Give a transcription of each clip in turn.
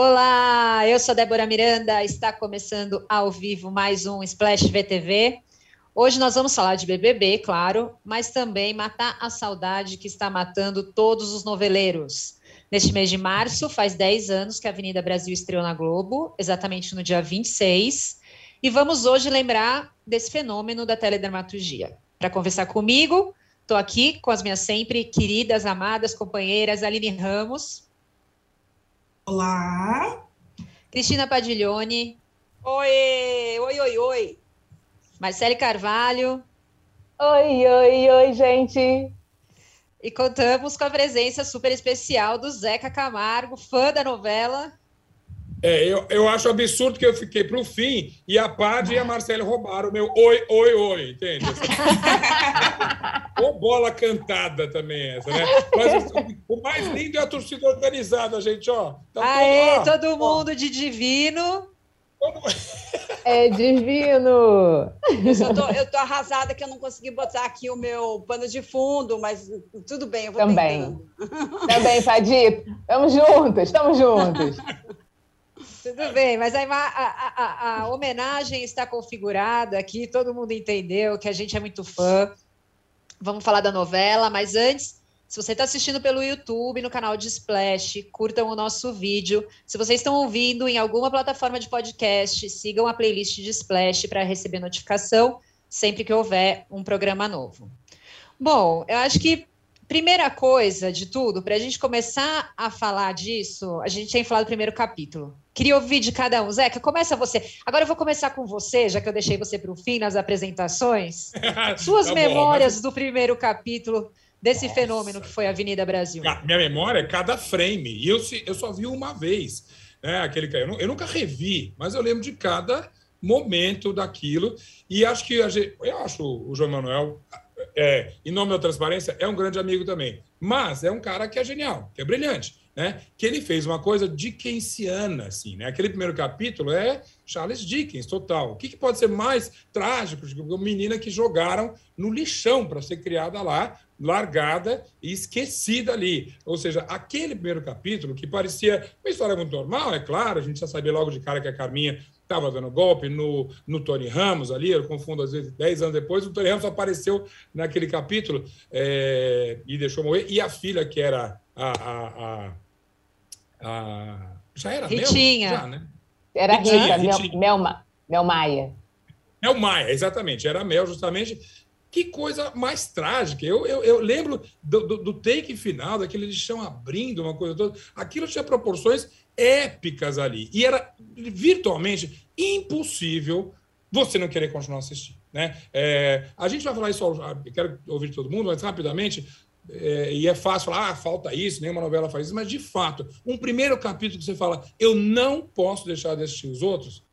Olá, eu sou Débora Miranda, está começando ao vivo mais um Splash VTV. Hoje nós vamos falar de BBB, claro, mas também matar a saudade que está matando todos os noveleiros. Neste mês de março, faz 10 anos que a Avenida Brasil estreou na Globo, exatamente no dia 26, e vamos hoje lembrar desse fenômeno da teledramaturgia. Para conversar comigo, estou aqui com as minhas sempre queridas, amadas companheiras Aline Ramos. Olá. Cristina Padiglione. Oi, oi, oi, oi. Marcele Carvalho. Oi, oi, oi, gente. E contamos com a presença super especial do Zeca Camargo, fã da novela. É, eu, eu acho absurdo que eu fiquei para o fim e a Pad e a Marcele roubaram o meu oi, oi, oi, entende? Ou bola cantada também essa, né? Mas o mais lindo é a torcida organizada, gente, ó. Tá Aê, todo, ó, todo mundo ó. de divino. É divino! Eu tô, eu tô arrasada que eu não consegui botar aqui o meu pano de fundo, mas tudo bem, eu vou Também. Tentando. Também, Fadi. Estamos juntos, estamos juntos. Tudo bem, mas a, a, a, a, homenagem está configurada aqui, todo mundo entendeu que a gente é muito fã. Vamos falar da novela, mas antes, se você está assistindo pelo YouTube, no canal de Splash, curtam o nosso vídeo. Se vocês estão ouvindo em alguma plataforma de podcast, sigam a playlist de Splash para receber notificação sempre que houver um programa novo. Bom, eu acho que primeira coisa de tudo, para a gente começar a falar disso, a gente tem falado do primeiro capítulo. Queria ouvir de cada um. Zeca, começa você. Agora eu vou começar com você, já que eu deixei você para o fim nas apresentações. Suas tá memórias bom, mas... do primeiro capítulo desse Nossa. fenômeno que foi a Avenida Brasil. Minha memória é cada frame. E eu, eu só vi uma vez. Né, aquele, eu, eu nunca revi, mas eu lembro de cada momento daquilo. E acho que a gente, eu acho o João Manuel, é, em nome da transparência, é um grande amigo também. Mas é um cara que é genial, que é brilhante né? Que ele fez uma coisa dickensiana, assim, né? Aquele primeiro capítulo é Charles Dickens, total. O que, que pode ser mais trágico do que uma menina que jogaram no lixão para ser criada lá, largada e esquecida ali. Ou seja, aquele primeiro capítulo que parecia uma história muito normal, é claro, a gente já sabia logo de cara que a Carminha estava dando golpe no, no Tony Ramos ali, eu confundo às vezes, dez anos depois, o Tony Ramos apareceu naquele capítulo é, e deixou morrer, e a filha que era a, a, a a... Já era Ritinha. Mel? Já, né? Era Ritinha, Rita, Ritinha. Mel, Mel, Mel Maia. Mel Maia, exatamente. Era Mel, justamente. Que coisa mais trágica. Eu, eu, eu lembro do, do, do, take final, daquele lixão abrindo, uma coisa toda. Aquilo tinha proporções épicas ali. E era virtualmente impossível você não querer continuar assistindo. Né? É, a gente vai falar isso, eu quero ouvir todo mundo, mas rapidamente, é, e é fácil falar, ah, falta isso, nenhuma novela faz isso, mas de fato, um primeiro capítulo que você fala, eu não posso deixar de assistir os outros,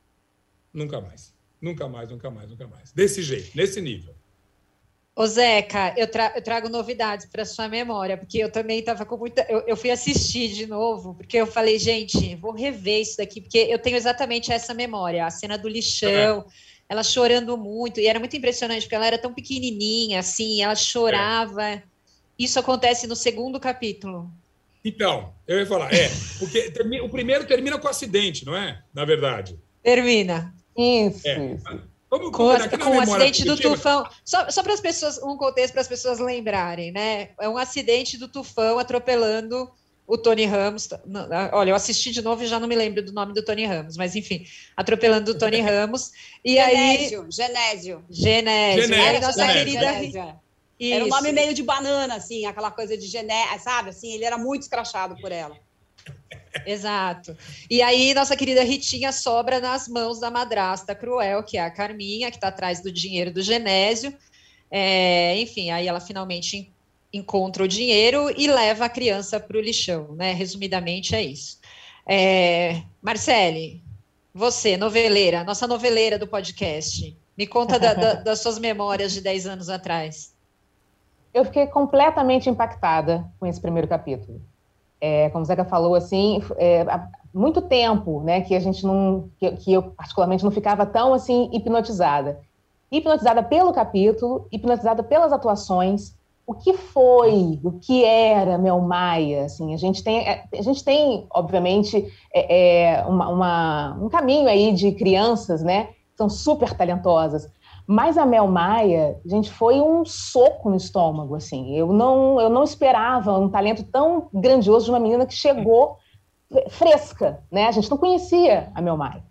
nunca mais. Nunca mais, nunca mais, nunca mais. Desse jeito, nesse nível. Ô Zeca, eu, tra eu trago novidades para sua memória, porque eu também estava com muita. Eu, eu, fui assistir de novo, porque eu falei, gente, vou rever isso daqui, porque eu tenho exatamente essa memória, a cena do lixão. É. Ela chorando muito, e era muito impressionante, porque ela era tão pequenininha, assim, ela chorava. É isso acontece no segundo capítulo. Então, eu ia falar, é, porque o primeiro termina com acidente, não é? Na verdade. Termina. Isso. É. Vamos com, com o acidente do tufão. Só, só para as pessoas, um contexto para as pessoas lembrarem, né? É um acidente do tufão atropelando o Tony Ramos. Olha, eu assisti de novo e já não me lembro do nome do Tony Ramos, mas enfim, atropelando o Tony Ramos. E Genésio, aí. Genésio. Genésio. Genésio. Nossa Genésio. querida. Genésio. Isso. Era um nome meio de banana, assim, aquela coisa de gené, sabe? Assim, ele era muito escrachado por ela. Exato. E aí, nossa querida Ritinha sobra nas mãos da madrasta cruel, que é a Carminha, que está atrás do dinheiro do Genésio. É, enfim, aí ela finalmente encontra o dinheiro e leva a criança para o lixão, né? Resumidamente é isso. É, Marcele, você, noveleira, nossa noveleira do podcast, me conta da, da, das suas memórias de 10 anos atrás eu fiquei completamente impactada com esse primeiro capítulo. É, como o Zeca falou, assim, é, há muito tempo, né, que a gente não, que, que, eu particularmente não ficava tão assim hipnotizada, hipnotizada pelo capítulo, hipnotizada pelas atuações, o que foi, o que era Mel Maia, assim, a gente tem, a gente tem, obviamente, é, é, uma, uma, um caminho aí de crianças, né, são super talentosas, mas a Mel Maia, gente, foi um soco no estômago, assim, eu não, eu não esperava um talento tão grandioso de uma menina que chegou fresca, né, a gente não conhecia a Mel Maia.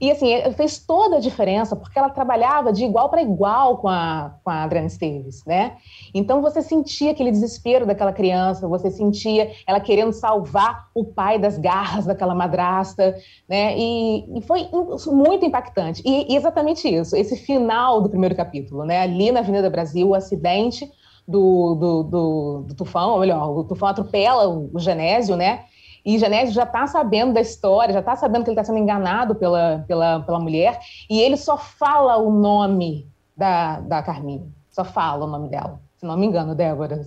E assim, fez toda a diferença, porque ela trabalhava de igual para igual com a, com a Adriana Esteves, né? Então você sentia aquele desespero daquela criança, você sentia ela querendo salvar o pai das garras daquela madrasta, né? E, e foi muito impactante. E, e, exatamente isso, esse final do primeiro capítulo, né? Ali na Avenida Brasil, o acidente do, do, do, do tufão, ou melhor, o tufão atropela o, o Genésio, né? E Genésio já está sabendo da história, já está sabendo que ele está sendo enganado pela, pela, pela mulher, e ele só fala o nome da, da Carminha, só fala o nome dela, se não me engano, Débora.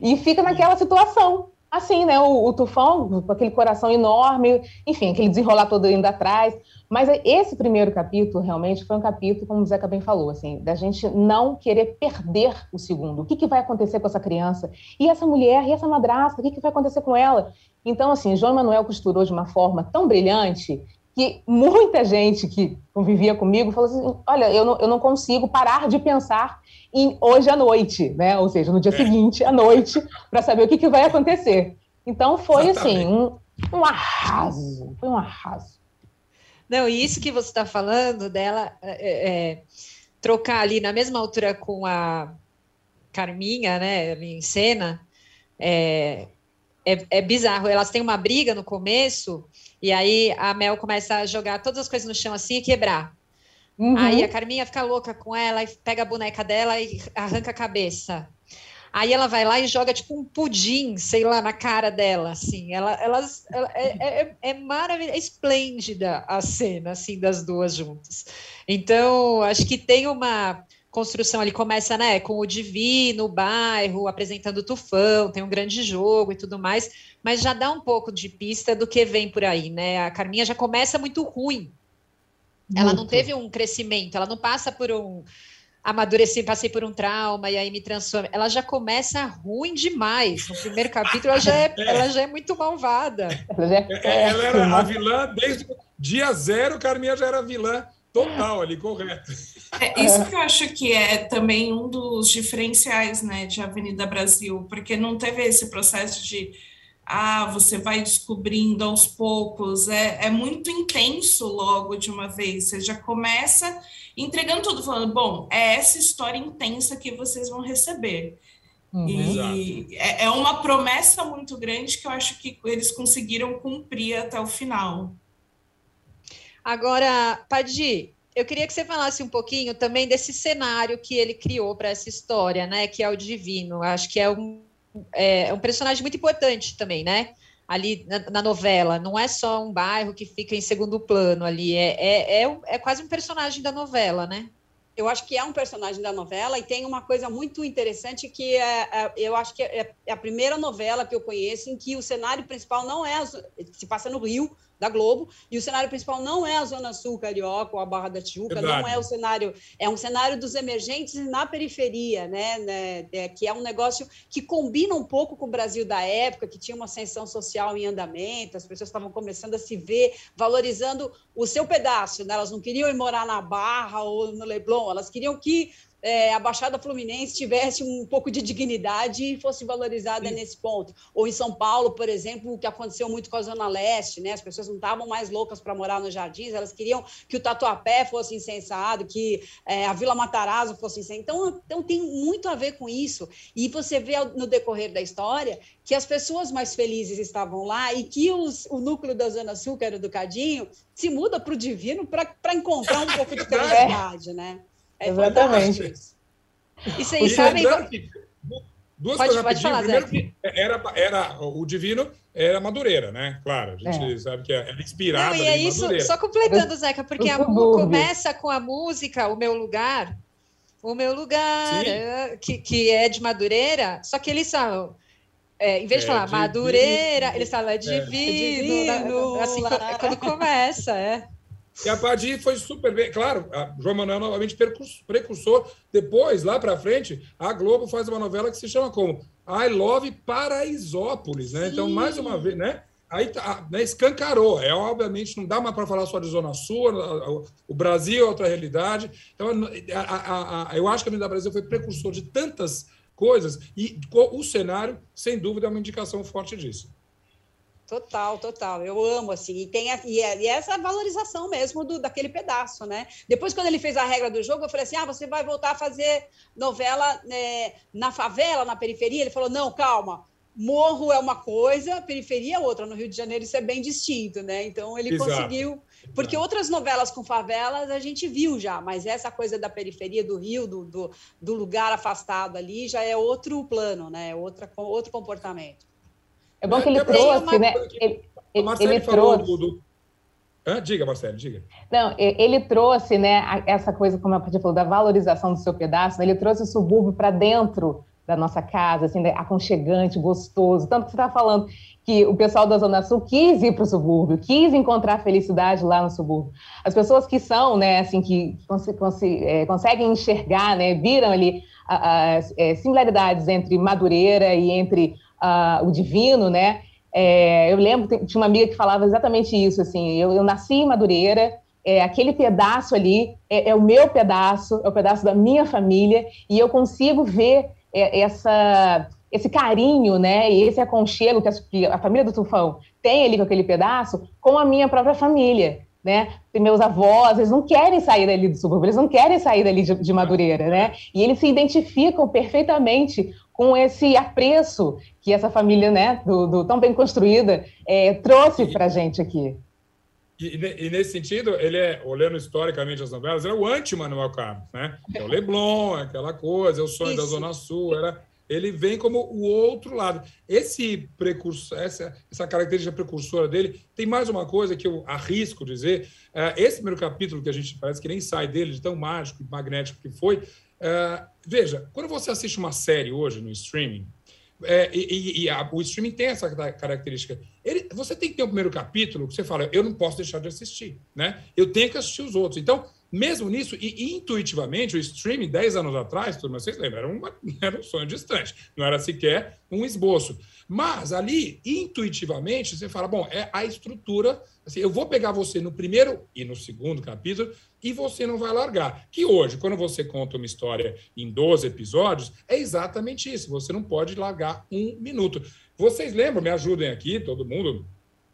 E fica naquela situação, assim, né? O, o Tufão, com aquele coração enorme, enfim, aquele desenrolar todo indo atrás. Mas esse primeiro capítulo, realmente, foi um capítulo, como o Zeca bem falou, assim, da gente não querer perder o segundo. O que, que vai acontecer com essa criança? E essa mulher, e essa madrasta, o que, que vai acontecer com ela? Então, assim, João Manuel costurou de uma forma tão brilhante que muita gente que convivia comigo falou assim: olha, eu não, eu não consigo parar de pensar em hoje à noite, né? Ou seja, no dia é. seguinte à noite, para saber o que, que vai acontecer. Então foi assim, um, um arraso, foi um arraso. Não, e isso que você está falando dela é, é, é, trocar ali na mesma altura com a Carminha, né, em cena, é, é, é, bizarro. Elas têm uma briga no começo, e aí a Mel começa a jogar todas as coisas no chão assim e quebrar. Uhum. Aí a Carminha fica louca com ela e pega a boneca dela e arranca a cabeça. Aí ela vai lá e joga tipo um pudim, sei lá, na cara dela, assim. Ela, elas, ela, é, é, é maravilhosa, é esplêndida a cena, assim, das duas juntas. Então, acho que tem uma construção ali começa, né, com o Divino, o bairro, apresentando o Tufão, tem um grande jogo e tudo mais, mas já dá um pouco de pista do que vem por aí, né? A Carminha já começa muito ruim. Ela muito. não teve um crescimento, ela não passa por um amadureci, passei por um trauma e aí me transforma. Ela já começa ruim demais. No primeiro capítulo, ela já é, é. Ela já é muito malvada. É, é, ela era a vilã desde dia zero, Carminha já era vilã total ali, correto. É isso que eu acho que é também um dos diferenciais, né, de Avenida Brasil, porque não teve esse processo de ah, você vai descobrindo aos poucos, é, é muito intenso logo de uma vez. Você já começa entregando tudo, falando, bom, é essa história intensa que vocês vão receber. Uhum. E é, é uma promessa muito grande que eu acho que eles conseguiram cumprir até o final. Agora, Padi, eu queria que você falasse um pouquinho também desse cenário que ele criou para essa história, né? Que é o divino. Acho que é um, é, é um personagem muito importante também, né? Ali na, na, novela. Não é só um bairro que fica em segundo plano ali. É, é, é, é quase um personagem da novela, né? eu acho que é um personagem da novela e tem uma coisa muito interessante que é, é eu acho que é, é, a primeira novela que eu conheço em que o cenário principal não é se passa no Rio da Globo, e o cenário principal não é a Zona Sul Carioca ou a Barra da Tijuca, Verdade. não é o cenário, é um cenário dos emergentes na periferia, né, né é, que é um negócio que combina um pouco com o Brasil da época, que tinha uma ascensão social em andamento, as pessoas estavam começando a se ver, valorizando o seu pedaço, né? elas não queriam ir morar na Barra ou no Leblon, elas queriam que é, a Baixada Fluminense tivesse um pouco de dignidade e fosse valorizada Sim. nesse ponto. Ou em São Paulo, por exemplo, o que aconteceu muito com a Zona Leste, né? As pessoas não estavam mais loucas para morar nos jardins, elas queriam que o Tatuapé fosse incensado, que é, a Vila Matarazzo fosse incensada. Então, então, tem muito a ver com isso. E você vê no decorrer da história que as pessoas mais felizes estavam lá e que os, o núcleo da Zona Sul, que era do Cadinho, se muda para o Divino para encontrar um pouco de felicidade, né? É Exatamente. E vocês sabem. Duas pode, coisas pode falar, Primeiro que era, era o divino era Madureira, né? Claro, a gente é. sabe que era inspirado Não, e é isso, Madureira. só completando, Zeca, porque a, começa com a música O Meu Lugar, O Meu Lugar, é, que, que é de Madureira, só que eles são é, em vez de é falar divino, Madureira, eles falam é divino, é divino assim, quando começa, é. E a partir foi super bem. Claro, a João Manuel novamente precursor. Depois, lá para frente, a Globo faz uma novela que se chama como I Love Paraisópolis, né? Sim. Então, mais uma vez, né? Aí tá, né, escancarou. É, obviamente, não dá mais para falar só de Zona Sul, o Brasil é outra realidade. Então, a, a, a, eu acho que a Avenida Brasil foi precursor de tantas coisas e o cenário, sem dúvida, é uma indicação forte disso. Total, total. Eu amo, assim. E tem a, e, é, e essa valorização mesmo do, daquele pedaço, né? Depois, quando ele fez a regra do jogo, eu falei assim: ah, você vai voltar a fazer novela né, na favela, na periferia? Ele falou: não, calma. Morro é uma coisa, periferia é outra. No Rio de Janeiro isso é bem distinto, né? Então ele Exato. conseguiu. Porque Exato. outras novelas com favelas a gente viu já, mas essa coisa da periferia do Rio, do, do, do lugar afastado ali, já é outro plano, né? Outra, outro comportamento. É bom que ele trouxe, né? Ele, ele trouxe. Do, do... Ah, diga, Marcelo, diga. Não, ele trouxe, né, essa coisa, como a Paty falou, da valorização do seu pedaço, né? ele trouxe o subúrbio para dentro da nossa casa, assim, né, aconchegante, gostoso. Tanto que você está falando que o pessoal da Zona Sul quis ir para o subúrbio, quis encontrar felicidade lá no subúrbio. As pessoas que são, né, assim, que cons cons é, conseguem enxergar, né, viram ali as é, similaridades entre Madureira e entre uh, o divino, né? É, eu lembro, tinha uma amiga que falava exatamente isso, assim, eu, eu nasci em Madureira, é, aquele pedaço ali é, é, o meu pedaço, é o pedaço da minha família, e eu consigo ver é, essa, esse carinho, né, e esse aconchego que a, que a família do Tufão tem ali com aquele pedaço, com a minha própria família né? Meus avós, eles não querem sair dali do subúrbio, eles não querem sair dali de, de Madureira, né? E eles se identificam perfeitamente com esse apreço que essa família, né, do, do tão bem construída, é, trouxe para a gente aqui. E, e, nesse sentido, ele é, olhando historicamente as novelas, é o anti-Manuel Carlos, né? É o Leblon, aquela coisa, é o sonho Isso. da Zona Sul, era ele vem como o outro lado. Esse precursor, essa, essa característica precursora dele, tem mais uma coisa que eu arrisco dizer. Uh, esse primeiro capítulo, que a gente parece que nem sai dele, de tão mágico e magnético que foi. Uh, veja, quando você assiste uma série hoje no streaming, é, e, e a, o streaming tem essa característica. Ele, você tem que ter o um primeiro capítulo que você fala, eu não posso deixar de assistir, né? Eu tenho que assistir os outros. Então, mesmo nisso, e intuitivamente, o streaming, 10 anos atrás, turma, vocês lembram, era, uma, era um sonho distante, não era sequer um esboço. Mas ali, intuitivamente, você fala: bom, é a estrutura. Assim, eu vou pegar você no primeiro e no segundo capítulo e você não vai largar. Que hoje, quando você conta uma história em 12 episódios, é exatamente isso. Você não pode largar um minuto. Vocês lembram, me ajudem aqui, todo mundo,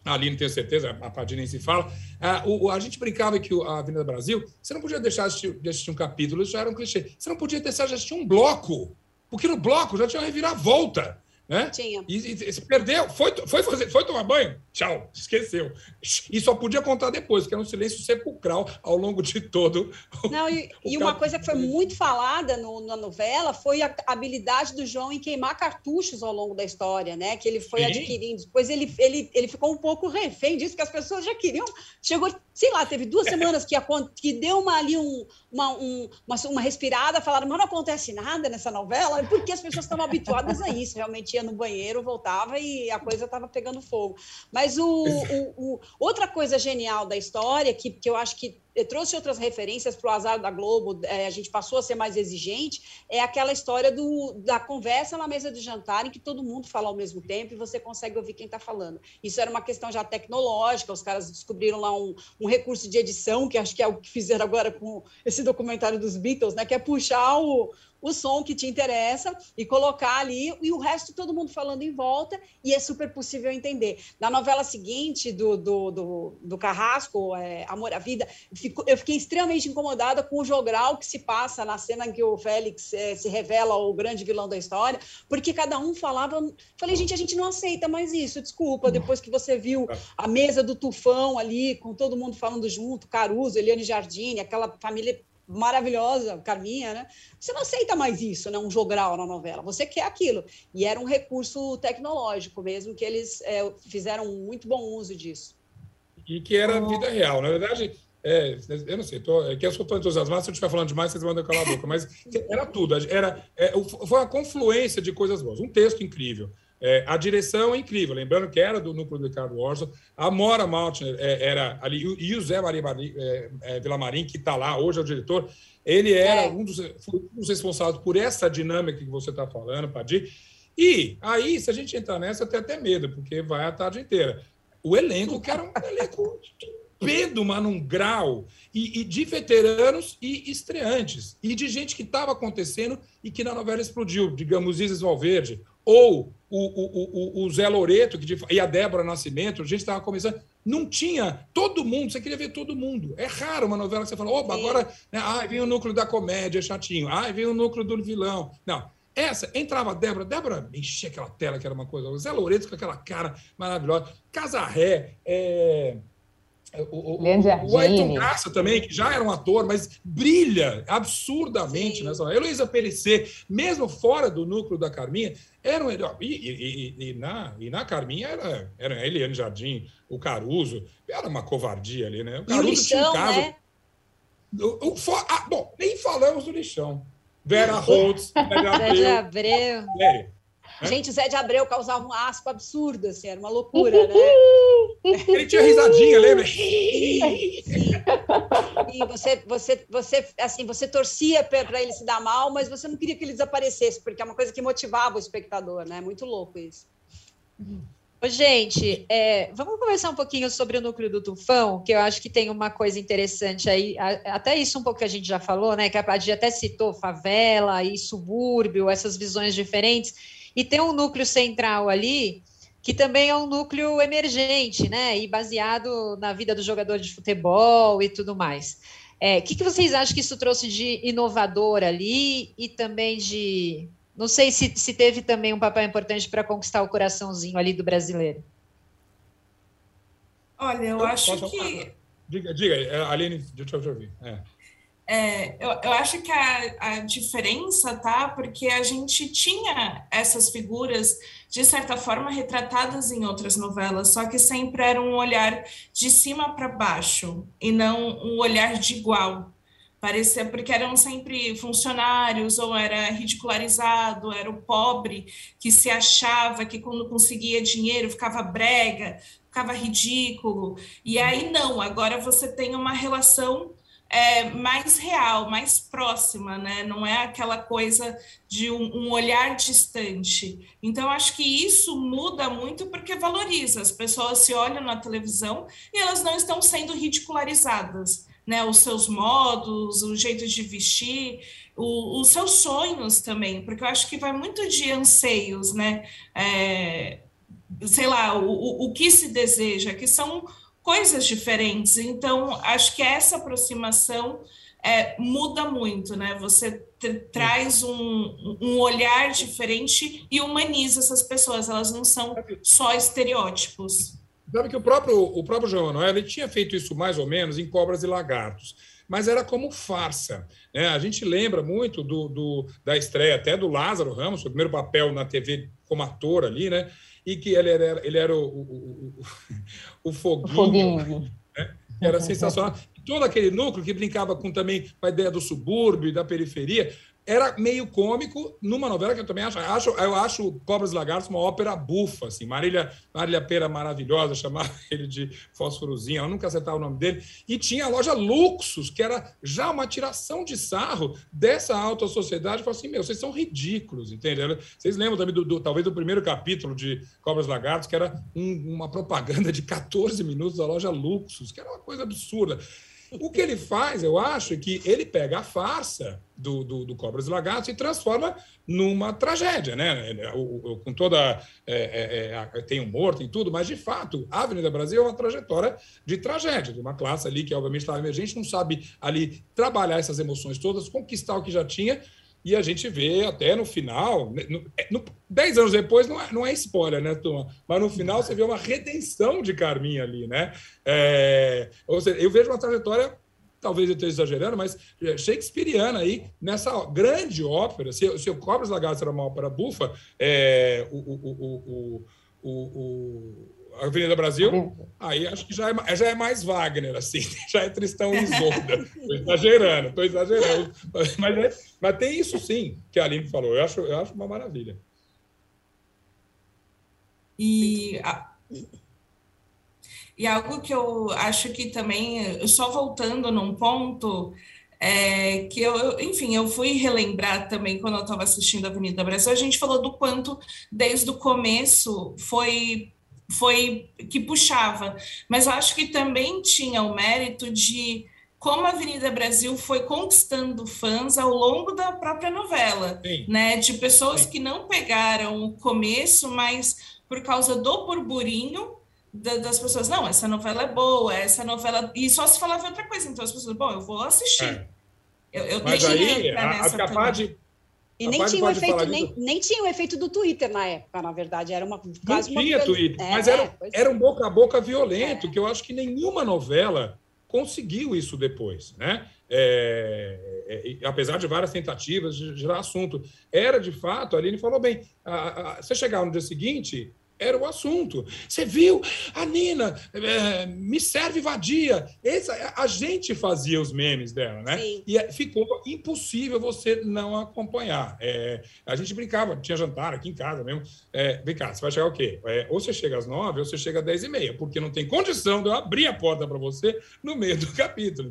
a Aline tenho certeza, a Padinha nem se fala. Ah, o, a gente brincava que a Avenida Brasil, você não podia deixar de assistir, de assistir um capítulo, isso já era um clichê. Você não podia deixar de assistir um bloco, porque no bloco já tinha uma reviravolta. Né? Tinha. E, e, e perdeu, foi, foi, fazer, foi tomar banho, tchau, esqueceu. E só podia contar depois, que era um silêncio sepulcral ao longo de todo. Não, e, e uma coisa que foi muito falada no, na novela foi a habilidade do João em queimar cartuchos ao longo da história, né? Que ele foi Sim. adquirindo. Depois ele, ele, ele ficou um pouco refém disso, que as pessoas já queriam. Chegou, sei lá, teve duas semanas que, a, que deu uma, ali um, uma, um, uma, uma respirada, falaram, mas não acontece nada nessa novela, porque as pessoas estão habituadas a isso, realmente ia no banheiro, voltava e a coisa estava pegando fogo. Mas o, o, o, outra coisa genial da história, que, que eu acho que trouxe outras referências para o azar da Globo, é, a gente passou a ser mais exigente, é aquela história do, da conversa na mesa de jantar, em que todo mundo fala ao mesmo tempo e você consegue ouvir quem está falando. Isso era uma questão já tecnológica, os caras descobriram lá um, um, recurso de edição, que acho que é o que fizeram agora com esse documentário dos Beatles, né, que é puxar o, o som que te interessa e colocar ali, e o resto todo mundo falando em volta, e é super possível entender. Na novela seguinte, do, do, do, do Carrasco, é, Amor à Vida, fico, eu fiquei extremamente incomodada com o jogral que se passa na cena em que o Félix é, se revela o grande vilão da história, porque cada um falava. Falei, gente, a gente não aceita mais isso, desculpa, depois que você viu a mesa do Tufão ali, com todo mundo falando junto, Caruso, Eliane Jardine, aquela família maravilhosa, Carminha, né? Você não aceita mais isso, né? Um jogral na novela. Você quer aquilo. E era um recurso tecnológico mesmo, que eles é, fizeram muito bom uso disso. E que era a vida real. Na verdade, é, eu não sei, tô, é que eu estou entusiasmado, se eu estiver falando demais, vocês mandam calar a boca, mas era tudo. Era, é, foi uma confluência de coisas boas. Um texto incrível, É, a direção é incrível, lembrando que era do núcleo do Ricardo Orson, a Mora Maltner é, era ali, e o Zé Maria é, é, Villamarim, que está lá, hoje é o diretor, ele era é. um, dos, um, dos, responsáveis por essa dinâmica que você está falando, Padir. E aí, se a gente entrar nessa, eu tenho até medo, porque vai a tarde inteira. O elenco, que era um elenco estupendo, mas num grau, e, e, de veteranos e estreantes, e de gente que estava acontecendo e que na novela explodiu, digamos, Isis Valverde, ou o, o, o, o Zé Loreto que, e a Débora Nascimento, a gente estava começando. Não tinha todo mundo, você queria ver todo mundo. É raro uma novela que você fala, opa, agora né, ah, vem o núcleo da comédia, chatinho, ah, vem o núcleo do vilão. Não. Essa, entrava a Débora, Débora enchia aquela tela que era uma coisa. O Zé Loreto com aquela cara maravilhosa. Casarré, é. O, o, o Ayrton Graça também, que já era um ator, mas brilha absurdamente Sim. nessa. Heloísa Perecer, mesmo fora do núcleo da Carminha, era um. E, e, e, na, e na Carminha era, era a Eliane Jardim, o Caruso, era uma covardia ali, né? O Caruso o lixão, tinha um caso. Né? O, o, ah, bom, nem falamos do lixão. Vera Holtz, Zé de Abreu. É. Gente, o Zé de Abreu causava um asco absurdo, assim, era uma loucura, né? Ele tinha risadinha, lembra? E você, você, você, assim, você torcia para ele se dar mal, mas você não queria que ele desaparecesse, porque é uma coisa que motivava o espectador, né? Muito louco isso. Gente, é, vamos conversar um pouquinho sobre o núcleo do Tufão, que eu acho que tem uma coisa interessante aí, até isso um pouco que a gente já falou, né? Que a Padia até citou favela e subúrbio, essas visões diferentes. E tem um núcleo central ali, que também é um núcleo emergente, né? E baseado na vida do jogador de futebol e tudo mais. O é, que, que vocês acham que isso trouxe de inovador ali e também de. Não sei se, se teve também um papel importante para conquistar o coraçãozinho ali do brasileiro. Olha, eu, eu acho que. Diga, diga, Aline, deixa eu ouvir. É. É, eu, eu, acho que a, a, diferença tá porque a gente tinha essas figuras de certa forma retratadas em outras novelas, só que sempre era um olhar de cima para baixo e não um olhar de igual. Parecia porque eram sempre funcionários ou era ridicularizado, era o pobre que se achava que quando conseguia dinheiro ficava brega, ficava ridículo. E aí não, agora você tem uma relação é, mais real, mais próxima, né? Não é aquela coisa de um, um, olhar distante. Então, acho que isso muda muito porque valoriza. As pessoas se olham na televisão e elas não estão sendo ridicularizadas, né? Os seus modos, o jeito de vestir, o, os seus sonhos também, porque eu acho que vai muito de anseios, né? É, sei lá, o, o que se deseja, que são coisas diferentes. Então, acho que essa aproximação é, muda muito, né? Você traz um, um olhar diferente e humaniza essas pessoas, elas não são só estereótipos. Sabe que o próprio, o próprio João Manuel ele tinha feito isso mais ou menos em Cobras e Lagartos, mas era como farsa. Né? A gente lembra muito do, do, da estreia até do Lázaro Ramos, o primeiro papel na TV como ator ali, né? E que ele era, ele era o, o, o, o foguinho, foguinho. Né? era sensacional. E todo aquele núcleo que brincava com também com a ideia do subúrbio e da periferia, era meio cômico numa novela que eu também acho, acho eu acho Cobras Lagartos uma ópera bufa, assim, Marília, Marília Pera maravilhosa, chamava ele de Fósforozinho, eu nunca acertava o nome dele, e tinha a loja Luxus, que era já uma tiração de sarro dessa alta sociedade, falou assim, meu, vocês são ridículos, entendeu? Vocês lembram também, do, do talvez, do primeiro capítulo de Cobras Lagartos, que era um, uma propaganda de 14 minutos da loja Luxus, que era uma coisa absurda. O que ele faz, eu acho, é que ele pega a farsa do, do, do Cobras e Lagartos e transforma numa tragédia, né? Com toda. É, é, é, tem um morto e tudo, mas de fato, a Avenida Brasil é uma trajetória de tragédia, de uma classe ali que, obviamente, estava emergente, não sabe ali trabalhar essas emoções todas, conquistar o que já tinha e a gente vê até no final, né, no, é, no, dez anos depois, não é, não é spoiler, né, turma? Mas no final você vê uma redenção de Carminha ali, né? É, ou seja, eu vejo uma trajetória, talvez eu esteja exagerando, mas é, shakespeariana aí, nessa grande ópera. Se, se o Cobras Lagartos era uma ópera bufa, é, o, o, o, o Avenida Brasil, aí acho que já é, já é mais Wagner, assim, já é Tristão e Isolda. Estou exagerando, estou exagerando. Mas, é, mas tem isso sim, que a Aline falou, eu acho, eu acho uma maravilha. E, e algo que eu acho que também, só voltando num ponto, é, que eu, enfim, eu fui relembrar também quando eu estava assistindo a Avenida Brasil, a gente falou do quanto desde o começo foi foi que puxava, mas eu acho que também tinha o mérito de como a Avenida Brasil foi conquistando fãs ao longo da própria novela, Sim. né? De pessoas Sim. que não pegaram o começo, mas por causa do burburinho das pessoas, não, essa novela é boa, essa novela. E só se falava outra coisa, então as pessoas, bom, eu vou assistir. É. Eu, eu Mas aí, a, a capaz de. E nem tinha, o efeito, nem, nem tinha o efeito do Twitter na época, na verdade. Era uma quase Não tinha uma... Twitter, é, mas era, é, era um boca a boca violento, é. que eu acho que nenhuma novela conseguiu isso depois, né? É, é, apesar de várias tentativas de gerar assunto. Era, de fato, a Aline falou bem, a, a, você chegar no dia seguinte, era o assunto. Você viu? A Nina, é, me serve vadia. Essa, a gente fazia os memes dela, né? Sim. E é, ficou impossível você não acompanhar. É, a gente brincava, tinha jantar aqui em casa mesmo. É, vem cá, você vai chegar o quê? É, ou você chega às nove, ou você chega às dez e meia, porque não tem condição de eu abrir a porta para você no meio do capítulo.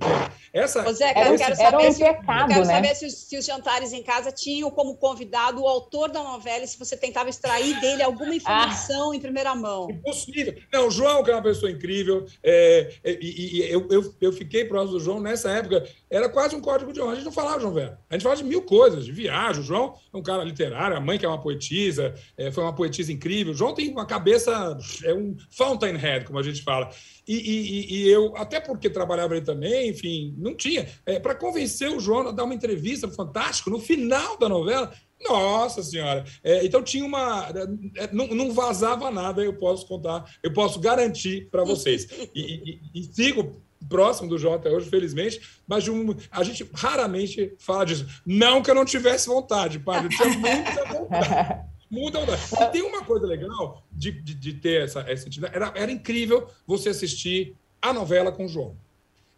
Essa, Ô Zé, eu quero saber, um se, pecado, eu quero né? saber se, os, se os jantares em casa tinham como convidado o autor da novela e se você tentava extrair dele alguma ah. informação. Ah informação em primeira mão. Impossível. Não, o João, que é uma pessoa incrível, é, e, e eu, eu, eu, fiquei próximo do João nessa época, era quase um código de honra. A gente não falava, João Velho. A gente falava de mil coisas, de viagem. O João é um cara literário, a mãe que é uma poetisa, é, foi uma poetisa incrível. O João tem uma cabeça, é um fountainhead, como a gente fala. E, e, e, eu, até porque trabalhava ali também, enfim, não tinha. É, Para convencer o João a dar uma entrevista fantástico, no final da novela, nossa Senhora! É, então tinha uma. É, não, não, vazava nada, eu posso contar, eu posso garantir para vocês. E, e, e, sigo próximo do até hoje, felizmente, mas um, a gente raramente fala disso. Não que eu não tivesse vontade, padre, eu tinha muita vontade. Muita vontade. E tem uma coisa legal de, de, de ter essa, essa entidade. Era, era incrível você assistir a novela com o João.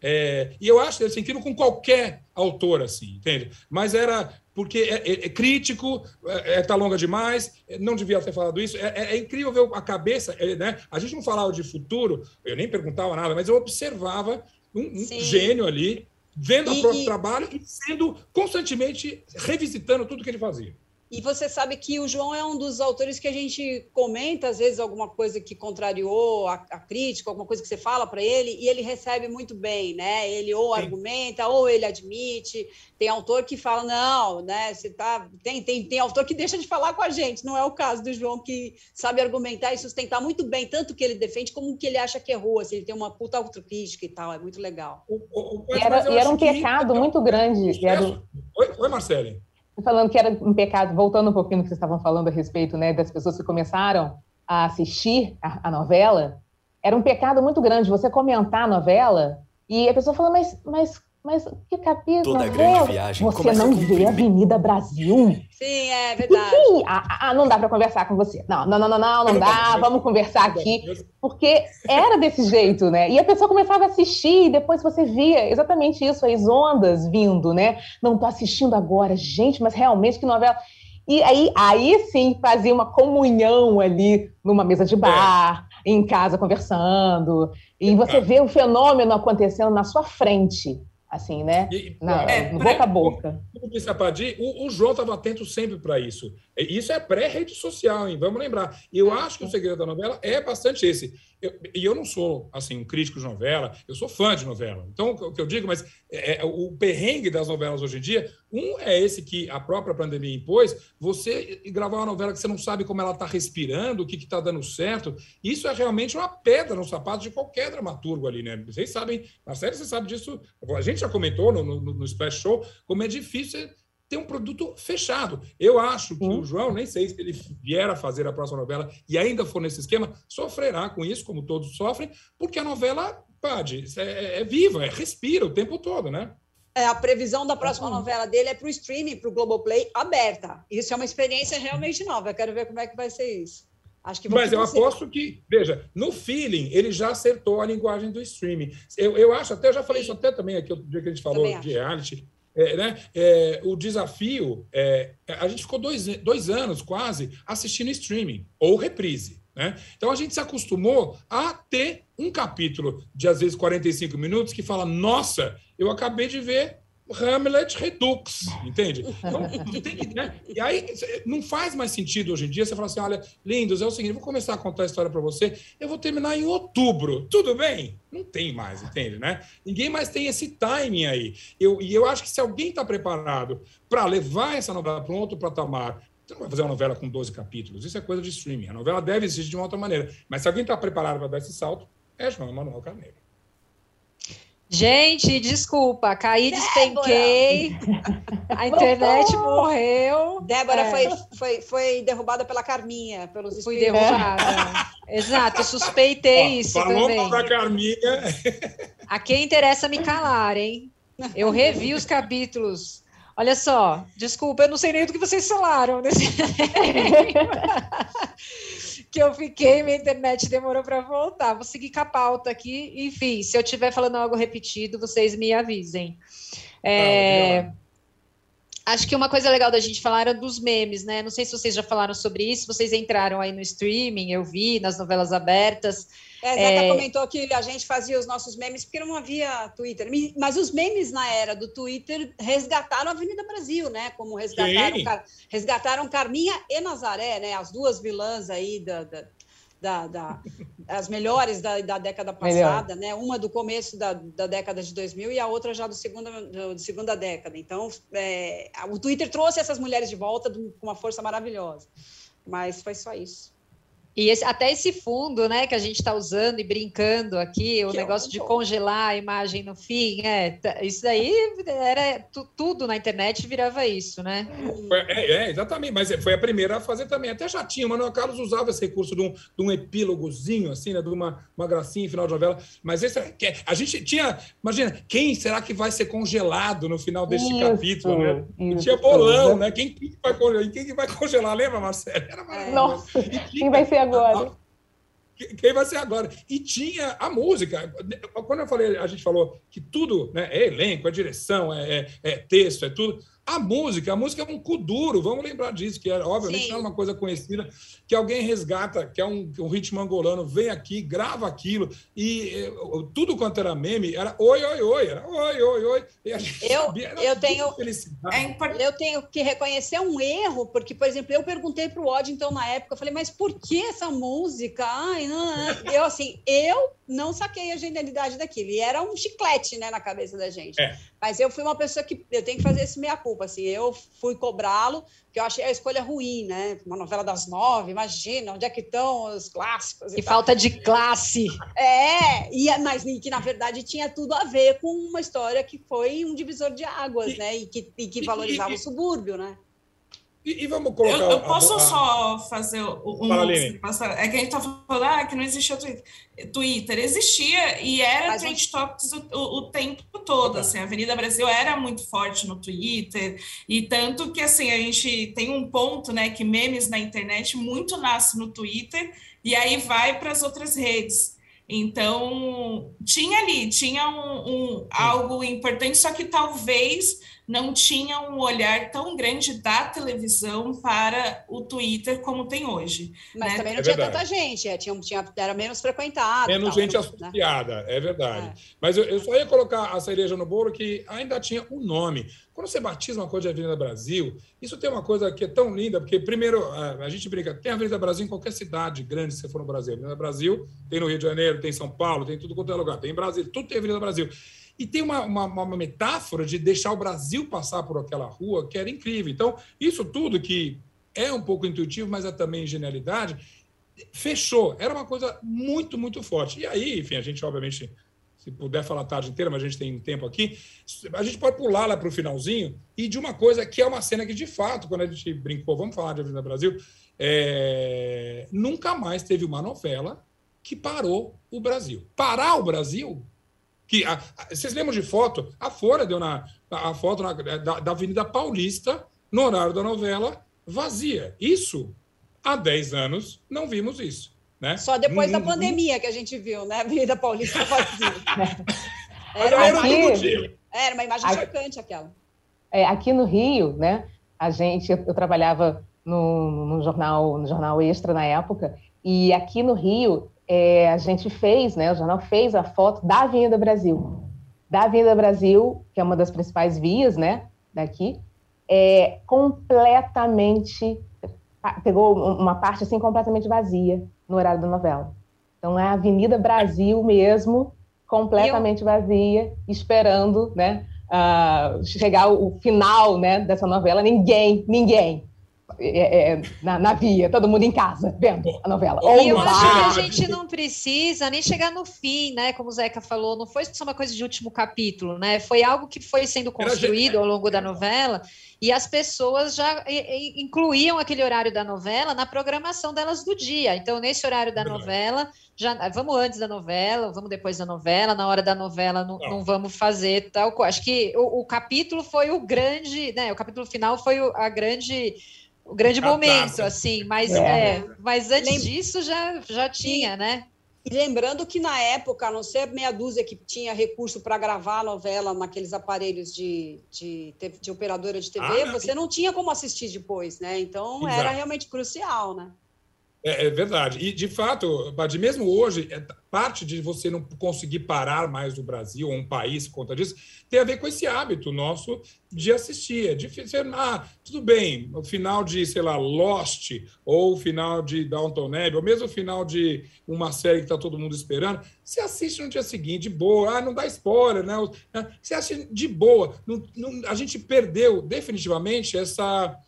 É, e eu acho assim, incrível com qualquer autor, assim, entende? Mas era porque é, é, é crítico, é, é, tá longa demais, não devia ter falado isso. É, é, é incrível ver a cabeça, né? A gente não falava de futuro, eu nem perguntava nada, mas eu observava um, um gênio ali, vendo o próprio e... trabalho e sendo constantemente revisitando tudo que ele fazia. E você sabe que o João é um dos autores que a gente comenta, às vezes, alguma coisa que contrariou a, a crítica, alguma coisa que você fala para ele, e ele recebe muito bem, né? Ele ou Sim. argumenta, ou ele admite. Tem autor que fala, não, né? Você tá. Tem, tem, tem autor que deixa de falar com a gente. Não é o caso do João, que sabe argumentar e sustentar muito bem, tanto que ele defende como que ele acha que errou. Assim, ele tem uma puta autocrítica e tal, é muito legal. O, o, o, e era, e era um pecado que... muito grande. Era... Oi, oi Marcele falando que era um pecado, voltando um pouquinho no que vocês estavam falando a respeito né, das pessoas que começaram a assistir a, a, novela, era um pecado muito grande você comentar a novela e a pessoa fala, mas, mas mas que capítulo? Toda grande viagem Você não vê a Avenida Brasil? Sim, é verdade. Ah, ah, não dá para conversar com você. Não, não, não, não, não, não dá. Vamos conversar aqui. Porque era desse jeito, né? E a pessoa começava a assistir e depois você via exatamente isso, as ondas vindo, né? Não tô assistindo agora, gente, mas realmente que novela. E aí, aí sim fazia uma comunhão ali numa mesa de bar, é. em casa conversando. E você vê o fenômeno acontecendo na sua frente assim, né? E, Na, é, boca a boca. Como disse a Padir, o, o João estava atento sempre para isso. Isso é pré-rede social, hein? Vamos lembrar. E eu acho que o segredo da novela é bastante esse. Eu, e eu não sou assim um crítico de novela, eu sou fã de novela. Então, o que eu digo, mas é, é, o perrengue das novelas hoje em dia, um é esse que a própria pandemia impôs, você gravar uma novela que você não sabe como ela está respirando, o que está dando certo. Isso é realmente uma pedra no sapato de qualquer dramaturgo ali, né? Vocês sabem, na série você sabe disso. A gente já comentou no, no, no Splash Show como é difícil ter um produto fechado. Eu acho que o João, nem sei se ele vier a fazer a próxima novela e ainda for nesse esquema, sofrerá com isso, como todos sofrem, porque a novela, pode, é, é viva, é, respira o tempo todo, né? É, a previsão da próxima novela dele é para o streaming, para o Globoplay, aberta. Isso é uma experiência realmente nova. Eu quero ver como é que vai ser isso. Acho que Mas eu aposto que, veja, no feeling, ele já acertou a linguagem do streaming. Eu, eu acho, até eu já falei Sim. isso até também aqui, outro dia que a gente falou de reality é, né? É, o desafio, é, a gente ficou dois, dois anos quase assistindo streaming ou reprise. Né? Então a gente se acostumou a ter um capítulo de às vezes 45 minutos que fala: nossa, eu acabei de ver Hamlet Redux, entende? Então, tem, né? E aí não faz mais sentido hoje em dia você falar assim: olha, lindos, é o seguinte, vou começar a contar a história para você, eu vou terminar em outubro, tudo bem? Não tem mais, entende, né? Ninguém mais tem esse timing aí. Eu, e eu acho que se alguém está preparado para levar essa novela para um outro patamar, você não vai fazer uma novela com 12 capítulos, isso é coisa de streaming. A novela deve existir de uma outra maneira. Mas se alguém está preparado para dar esse salto, é João Emanuel Carneiro. Gente, desculpa, caí, despenquei, a internet morreu. Débora é. foi, foi, foi derrubada pela Carminha, pelos Fui derrubada. Exato, suspeitei Ó, isso falou também. Falou para Carminha. A quem interessa me calar, hein? Eu revi os capítulos Olha só, desculpa, eu não sei nem do que vocês falaram nesse que eu fiquei, minha internet demorou para voltar. Vou seguir com a pauta aqui. Enfim, se eu estiver falando algo repetido, vocês me avisem. É... Ah, Acho que uma coisa legal da gente falar era dos memes, né? Não sei se vocês já falaram sobre isso, vocês entraram aí no streaming, eu vi, nas novelas abertas. É, Zeca é... comentou que a gente fazia os nossos memes porque não havia Twitter. Mas os memes na era do Twitter resgataram a Avenida Brasil, né? Como resgataram, Car... resgataram Carminha e Nazaré, né? As duas vilãs aí da, da, da, da as melhores da, da década passada, Melhor. né? Uma do começo da, da década de 2000 e a outra já do segunda, do, segunda década. Então, é, o Twitter trouxe essas mulheres de volta com uma força maravilhosa. Mas foi só isso. E esse, até esse fundo, né, que a gente está usando e brincando aqui, o que negócio de congelar a imagem no fim, é, isso daí era tudo na internet virava isso, né? É, é, exatamente, mas foi a primeira a fazer também. Até já tinha, o Manuel Carlos usava esse recurso de um, de um epílogozinho, assim, né, de uma, uma gracinha em final de novela, mas esse a gente tinha, imagina, quem será que vai ser congelado no final deste isso, capítulo, né? Isso, tinha bolão, né? Quem, quem, vai congelar, quem vai congelar, lembra, Marcelo? Era Nossa, quem vai ser agora. Quem vai ser agora? E tinha a música. Quando eu falei, a gente falou que tudo né, é elenco, é direção, é, é, é texto, é tudo. A música, a música é um cu duro, vamos lembrar disso, que era, obviamente Sim. não é uma coisa conhecida, que alguém resgata, que é um, um ritmo angolano, vem aqui, grava aquilo, e eh, tudo quanto era meme era oi, oi, oi, era oi, oi, oi. eu, sabia, eu, tenho, é, eu tenho que reconhecer um erro, porque, por exemplo, eu perguntei para o Odd, então, na época, eu falei, mas por que essa música? Ai, não, não. Eu, assim, eu não saquei a genialidade daquilo, e era um chiclete, né, na cabeça da gente. É. Mas eu fui uma pessoa que eu tenho que fazer esse meia-culpa, assim, eu fui cobrá-lo, que eu achei a escolha ruim, né? Uma novela das nove, imagina, onde é que estão os clássicos? Que falta de classe. É, e, mas que na verdade tinha tudo a ver com uma história que foi um divisor de águas, e, né? E que, e que valorizava e, o subúrbio, né? E, e, vamos colocar. Eu, eu posso a, só fazer um. Fala, é que a gente está falando ah, que não existia Twitter. Twitter existia e era trend topics o, o, o, tempo todo. Tá. Assim, a Avenida Brasil era muito forte no Twitter, e tanto que assim, a gente tem um ponto, né, que memes na internet muito nasce no Twitter e aí vai para as outras redes. Então, tinha ali, tinha um, um algo importante, só que talvez não tinha um olhar tão grande da televisão para o Twitter como tem hoje. Mas né? também não é tinha verdade. tanta gente, é, tinha, tinha, era menos frequentado. Menos tal, gente né? associada, é verdade. É. Mas eu, eu, só ia colocar a cereja no bolo que ainda tinha um nome. Quando você batiza uma coisa de Avenida Brasil, isso tem uma coisa que é tão linda, porque, primeiro, a, gente brinca, tem Avenida Brasil em qualquer cidade grande, se você for no Brasil. Avenida Brasil tem no Rio de Janeiro, tem em São Paulo, tem tudo quanto é lugar, tem em Brasília, tudo tem Avenida Brasil. E tem uma, uma, uma, metáfora de deixar o Brasil passar por aquela rua que era incrível. Então, isso tudo que é um pouco intuitivo, mas é também genialidade, fechou. Era uma coisa muito, muito forte. E aí, enfim, a gente, obviamente, se puder falar a tarde inteira, mas a gente tem tempo aqui, a gente pode pular lá para o finalzinho e de uma coisa que é uma cena que, de fato, quando a gente brincou, vamos falar de Avenida Brasil, é... nunca mais teve uma novela que parou o Brasil. Parar o Brasil que a, vocês lembram de foto? A Folha deu na a foto na, da, da, Avenida Paulista, no horário da novela, vazia. Isso, há 10 anos, não vimos isso. Né? Só depois da pandemia que a gente viu, né? A Avenida Paulista vazia. era, uma imagem, era uma imagem chocante aquela. É, aqui no Rio, né? A gente, eu, eu trabalhava no, no, jornal, no jornal Extra na época, E aqui no Rio, é, a gente fez, né, o jornal fez a foto da Avenida Brasil. Da Avenida Brasil, que é uma das principais vias, né, daqui, é completamente pegou uma parte assim completamente vazia no horário da novela. Então é a Avenida Brasil mesmo, completamente eu... vazia, esperando, né, uh, chegar o final, né, dessa novela. Ninguém, ninguém é, é, na, na, via, todo mundo em casa, vendo a novela. Ou e eu acho que a gente não precisa nem chegar no fim, né? Como o Zeca falou, não foi só uma coisa de último capítulo, né? Foi algo que foi sendo construído ao longo da novela e as pessoas já incluíam aquele horário da novela na programação delas do dia. Então, nesse horário da novela, já vamos antes da novela, vamos depois da novela, na hora da novela não, não. não vamos fazer tal coisa. Acho que o, o, capítulo foi o grande, né? O capítulo final foi o, a grande o grande momento, assim, mas, é. é. mas antes Lem... disso já, já tinha, e, né? E lembrando que na época, a não ser meia dúzia que tinha recurso para gravar a novela naqueles aparelhos de, de, de operadora de TV, ah, você não tinha como assistir depois, né? Então Exato. era realmente crucial, né? É, é, verdade. E, de fato, Badi, mesmo hoje, é, parte de você não conseguir parar mais o Brasil, ou um país, por conta disso, tem a ver com esse hábito nosso de assistir. É difícil. Ah, tudo bem, o final de, sei lá, Lost, ou o final de Downton Abbey, ou mesmo o final de uma série que está todo mundo esperando, você assiste no dia seguinte, de boa. Ah, não dá spoiler, né? né? Você assiste de boa. Não, não, a gente perdeu definitivamente essa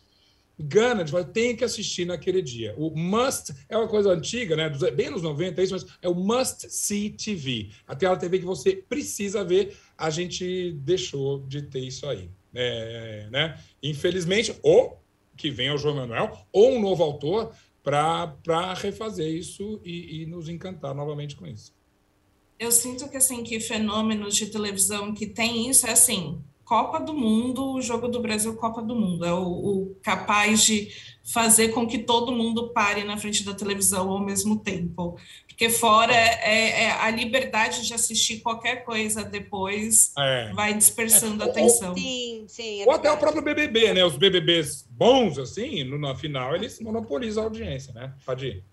de falar, tem que assistir naquele dia. O must é uma coisa antiga, né? Bem nos 90, isso, mas é o must see TV. Aquela TV que você precisa ver. A gente deixou de ter isso aí. É, né? Infelizmente, ou que venha o João Manuel, ou um novo autor para refazer isso e, e nos encantar novamente com isso. Eu sinto que assim que fenômenos de televisão que tem isso é assim, Copa do Mundo, o jogo do Brasil Copa do Mundo. É o, o, capaz de fazer com que todo mundo pare na frente da televisão ao mesmo tempo. Porque fora é, é a liberdade de assistir qualquer coisa depois é. vai dispersando é. a atenção. Sim, sim. É Ou até o próprio BBB, né? Os BBBs bons, assim, no, na final, eles monopolizam a audiência, né? Pode ir.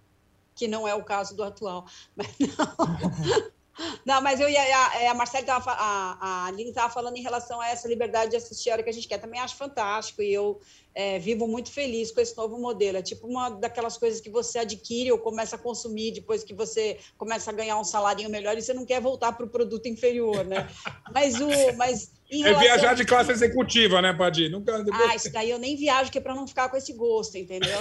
Que não é o caso do atual. Mas não. Não, mas eu ia. A, a Marcela estava. A, a Aline estava falando em relação a essa liberdade de assistir a hora que a gente quer. Também acho fantástico. E eu é, vivo muito feliz com esse novo modelo. É tipo uma daquelas coisas que você adquire ou começa a consumir depois que você começa a ganhar um salário melhor e você não quer voltar para o produto inferior, né? Mas o. Mas, é viajar de classe executiva, né, Padir? Nunca... Ah, isso daí eu nem viajo, que é para não ficar com esse gosto, entendeu?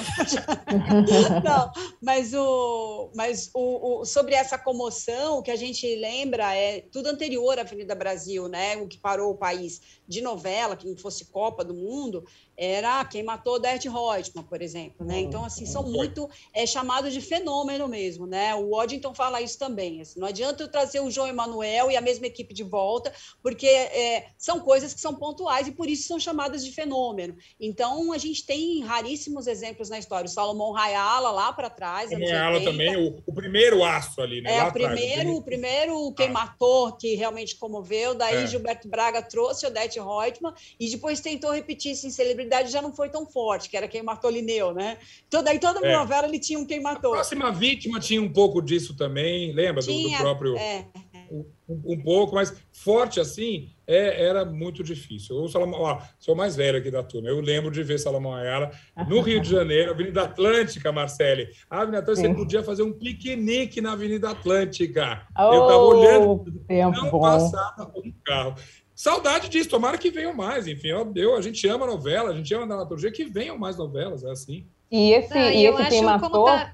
não, mas, o, mas o, o, sobre essa comoção, o que a gente lembra é tudo anterior à Avenida Brasil, né? O que parou o país de novela, que não fosse Copa do Mundo, era quem matou Dert Reutemann, por exemplo, né? Então, assim, são muito é, chamados de fenômeno mesmo, né? O Waddington fala isso também. Assim, não adianta eu trazer o João Emanuel e a mesma equipe de volta, porque é, são coisas que são pontuais e por isso são chamadas de fenômeno. Então, a gente tem raríssimos exemplos na história. O Salomão Rayala lá para trás. Rayala também, o, o, primeiro aço ali, né? É, o primeiro, o primeiro quem ah. matou, que realmente comoveu. Daí é. Gilberto Braga trouxe o Dete Reutemann e depois tentou repetir isso em celebridade celebridade já não foi tão forte, que era quem matou Lineu, né? Então, daí toda é. novela ele tinha um quem matou. A próxima vítima tinha um pouco disso também, lembra? Tinha, do, do próprio. É. Um, um, pouco, mas forte assim é, era muito difícil. Eu Salomão, ó, sou mais velho aqui da turma. Eu lembro de ver Salomão Ayala no Rio de Janeiro, Avenida Atlântica, Marcele. A Avenida Atlântica, você podia fazer um piquenique na Avenida Atlântica. Oh, eu estava olhando, não bom. passava um carro. Saudade disso, tomara que venham mais. Enfim, ó, eu, a gente ama novela, a gente ama dramaturgia, que venham mais novelas, é assim. E esse, Não, e esse quem matou... Tá...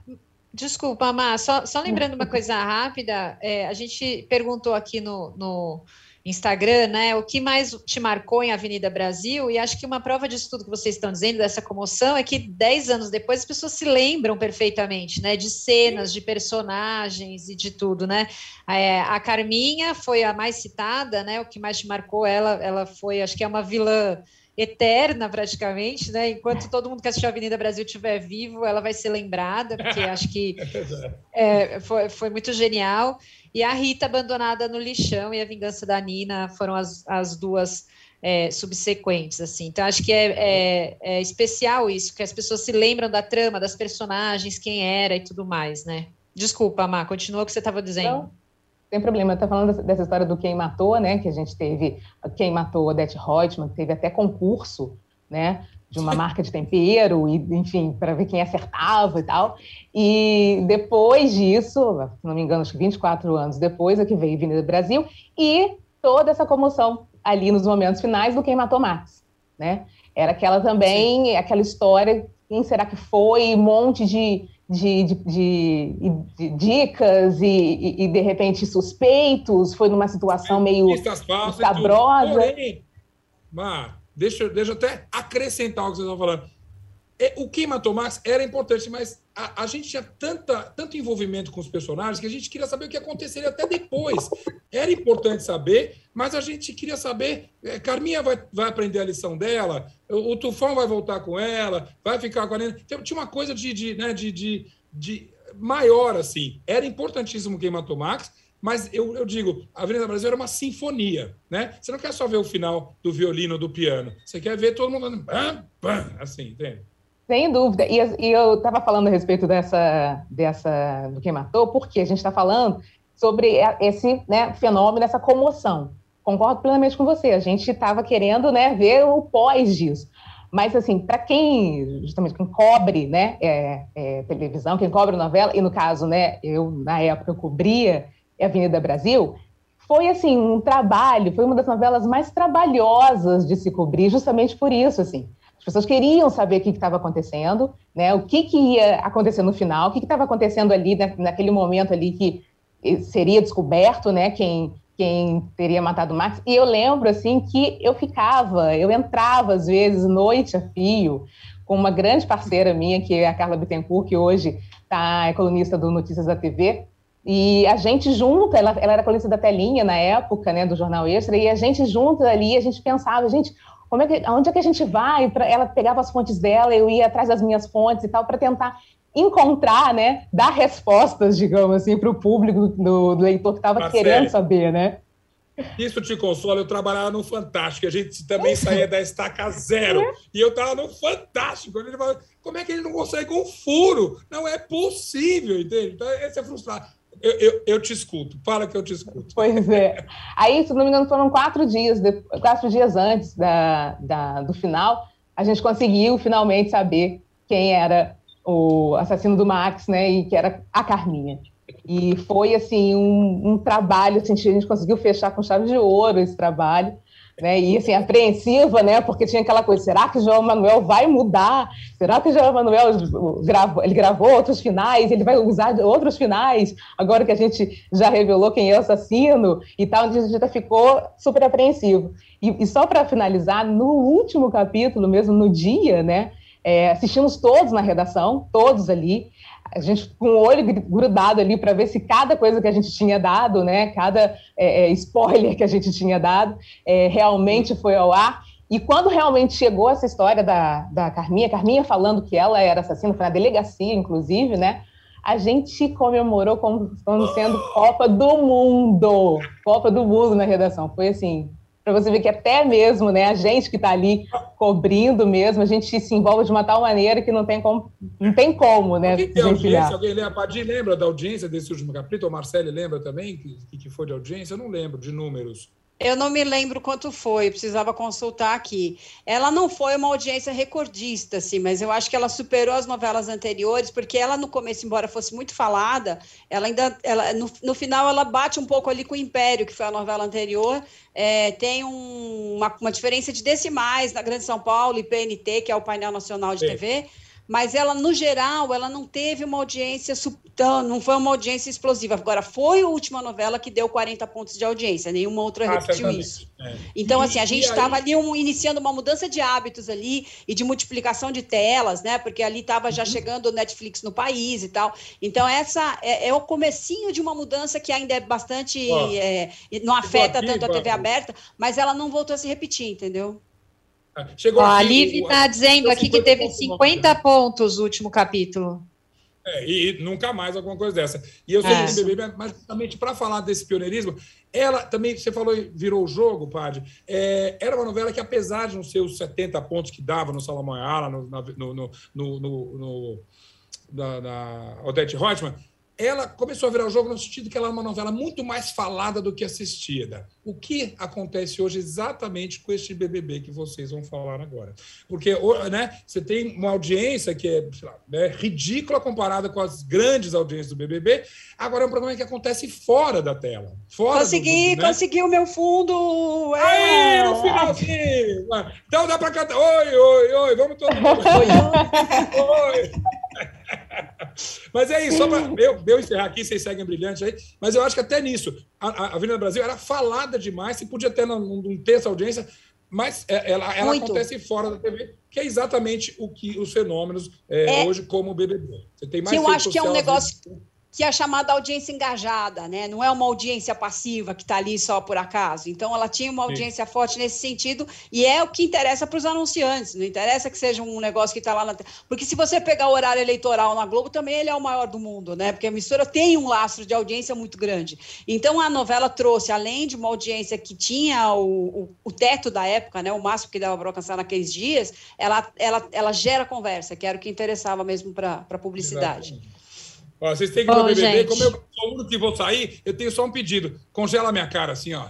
Desculpa, Má, só, só lembrando uma coisa rápida, é, a gente perguntou aqui no, no Instagram, né? O que mais te marcou em Avenida Brasil? E acho que uma prova disso tudo que vocês estão dizendo, dessa comoção, é que dez anos depois as pessoas se lembram perfeitamente, né? De cenas, de personagens e de tudo, né? É, a Carminha foi a mais citada, né? O que mais te marcou ela, ela foi, acho que é uma vilã eterna praticamente, né? Enquanto todo mundo que assistiu a Avenida Brasil estiver vivo, ela vai ser lembrada, porque acho que é, foi, foi muito genial. E a Rita abandonada no lixão e a vingança da Nina foram as, as duas é, subsequentes, assim. Então, acho que é, é, é, especial isso, que as pessoas se lembram da trama, das personagens, quem era e tudo mais, né? Desculpa, Má, continua o que você estava dizendo. Não, tem problema, está falando dessa história do Quem Matou, né? Que a gente teve Quem Matou Odette Reutemann, teve até concurso, né? De uma marca de tempero, e, enfim, para ver quem acertava e tal. E depois disso, se não me engano, acho que 24 anos depois, é que veio Avenida Brasil, e toda essa comoção ali nos momentos finais do Quem Matou Max, né? Era aquela também, Sim. aquela história, quem será que foi, um monte de, de, de, de, de dicas e, e, de repente, suspeitos, foi numa situação meio escabrosa. Porém, Mar, deixa, deixa eu até acrescentar o que vocês estão falando. É, o Quem Matou Max era importante, mas a, a, gente tinha tanta, tanto envolvimento com os personagens que a gente queria saber o que aconteceria até depois. Era importante saber, mas a gente queria saber. É, Carminha vai, vai aprender a lição dela, o, o Tufão vai voltar com ela, vai ficar com a Nena. Então, tinha uma coisa de, de, né, de, de, de maior, assim. Era importantíssimo quem matou Max, mas eu, eu digo, a Avenida Brasil era uma sinfonia, né? Você não quer só ver o final do violino ou do piano, você quer ver todo mundo assim, entende? Sem dúvida. E, e eu estava falando a respeito dessa, dessa do quem matou, porque a gente está falando sobre esse né, fenômeno, essa comoção. Concordo plenamente com você. A gente estava querendo né, ver o pós disso. Mas, assim, para quem, justamente, quem cobre né, é, é, televisão, quem cobre novela, e no caso, né, eu, na época, eu cobria Avenida Brasil, foi, assim, um trabalho, foi uma das novelas mais trabalhosas de se cobrir, justamente por isso, assim. As pessoas queriam saber o que estava acontecendo, né? O que, que ia acontecer no final, o que estava acontecendo ali né, naquele momento ali que seria descoberto, né? Quem quem teria matado o Max. E eu lembro assim que eu ficava, eu entrava às vezes noite a fio com uma grande parceira minha que é a Carla Bittencourt, que hoje tá é colunista do Notícias da TV. E a gente junta, ela, ela era colunista da Telinha na época, né, do Jornal Extra, e a gente junta ali, a gente pensava, gente, como é que, onde é que a gente vai? Pra, ela pegava as fontes dela, eu ia atrás das minhas fontes e tal, para tentar encontrar, né, dar respostas, digamos assim, para o público do, do, leitor que estava querendo saber, né? Isso te consola, eu trabalhava no Fantástico, a gente também saía da estaca zero, e eu estava no Fantástico, ele fala, como é que ele não consegue um furo? Não é possível, entende? Então, esse é frustrado. Eu, eu, eu, te escuto, fala que eu te escuto. Pois é. Aí, se não me engano, foram quatro dias, quatro dias antes da, da, do final, a gente conseguiu finalmente saber quem era o assassino do Max, né? E que era a Carminha. E foi assim um, um trabalho, assim, a gente conseguiu fechar com chave de ouro esse trabalho né? E assim, apreensiva, né? Porque tinha aquela coisa, será que João Manuel vai mudar? Será que João Manuel gravou, ele gravou outros finais, ele vai usar outros finais, agora que a gente já revelou quem é o assassino e tal, a gente ficou super apreensivo. E, e só para finalizar, no último capítulo, mesmo no dia, né? É, assistimos todos na redação, todos ali, a gente com o olho grudado ali para ver se cada coisa que a gente tinha dado, né, cada é, é, spoiler que a gente tinha dado, é, realmente foi ao ar. E quando realmente chegou essa história da, da Carminha, Carminha falando que ela era assassina, foi na delegacia, inclusive, né? A gente comemorou como, como sendo Copa do Mundo. Copa do Mundo na redação. Foi assim, para você ver que até mesmo né, a gente que está ali cobrindo mesmo, a gente se envolve de uma tal maneira que não tem como, não tem como né, Alguém tem audiência? Alguém lembra? Padir lembra da audiência desse último capítulo? O Marcelo lembra também que, que foi de audiência? Eu não lembro de números. Eu não me lembro quanto foi, precisava consultar aqui. Ela não foi uma audiência recordista, assim, mas eu acho que ela superou as novelas anteriores, porque ela no começo, embora fosse muito falada, ela ainda, ela, no, no final, ela bate um pouco ali com o Império, que foi a novela anterior. É, tem um, uma, uma, diferença de decimais na Grande São Paulo e PNT, que é o painel nacional de Sim. TV mas ela, no geral, ela não teve uma audiência, não foi uma audiência explosiva. Agora, foi a última novela que deu 40 pontos de audiência, nenhuma outra ah, repetiu isso. É. Então, e, assim, a gente estava ali um, iniciando uma mudança de hábitos ali e de multiplicação de telas, né? Porque ali estava já uhum. chegando o Netflix no país e tal. Então, essa é, é, o comecinho de uma mudança que ainda é bastante. é, não afeta aqui, tanto a TV aberta, mas ela não voltou a se repetir, entendeu? Chegou Ó, a Liv está dizendo aqui que teve 50 pontos no último capítulo. É, e, nunca mais alguma coisa dessa. E eu sei é. BBB, mas justamente para falar desse pioneirismo, ela também, você falou, virou o jogo, Padre. É, era uma novela que, apesar de não ser os 70 pontos que dava no Salomão Ayala, no, no, no, no, no, no da, da Odete Reutemann, ela começou a virar o jogo no sentido que ela é uma novela muito mais falada do que assistida. O que acontece hoje exatamente com este BBB que vocês vão falar agora? Porque né, você tem uma audiência que é lá, né, ridícula comparada com as grandes audiências do BBB. Agora é um programa que acontece fora da tela. Fora consegui, do, né? consegui o meu fundo! É! Aí, no finalzinho! Então dá para cantar. Oi, oi, oi, vamos todo mundo. oi. oi. Mas é isso, só para eu, eu encerrar aqui, vocês seguem brilhante aí, mas eu acho que até nisso, a, a Avenida Brasil era falada demais, se podia ter um, um terço audiência, mas é, ela, ela acontece fora da TV, que é exatamente o que os fenômenos é, é, hoje como o BBB. Você tem mais que eu acho que é um negócio que é a chamada audiência engajada, né? Não é uma audiência passiva que está ali só por acaso. Então, ela tinha uma audiência Sim. forte nesse sentido e é o que interessa para os anunciantes. Não interessa que seja um negócio que está lá na. Porque se você pegar o horário eleitoral na Globo, também ele é o maior do mundo, né? Porque a emissora tem um lastro de audiência muito grande. Então, a novela trouxe, além de uma audiência que tinha o, o, o teto da época, né? O máximo que dava para alcançar naqueles dias, ela, ela, ela gera conversa, que era o que interessava mesmo para a publicidade. Exatamente. Ó, vocês têm que ir pro BBB. Gente. Como eu sou o que vou sair, eu tenho só um pedido. Congela minha cara assim, ó.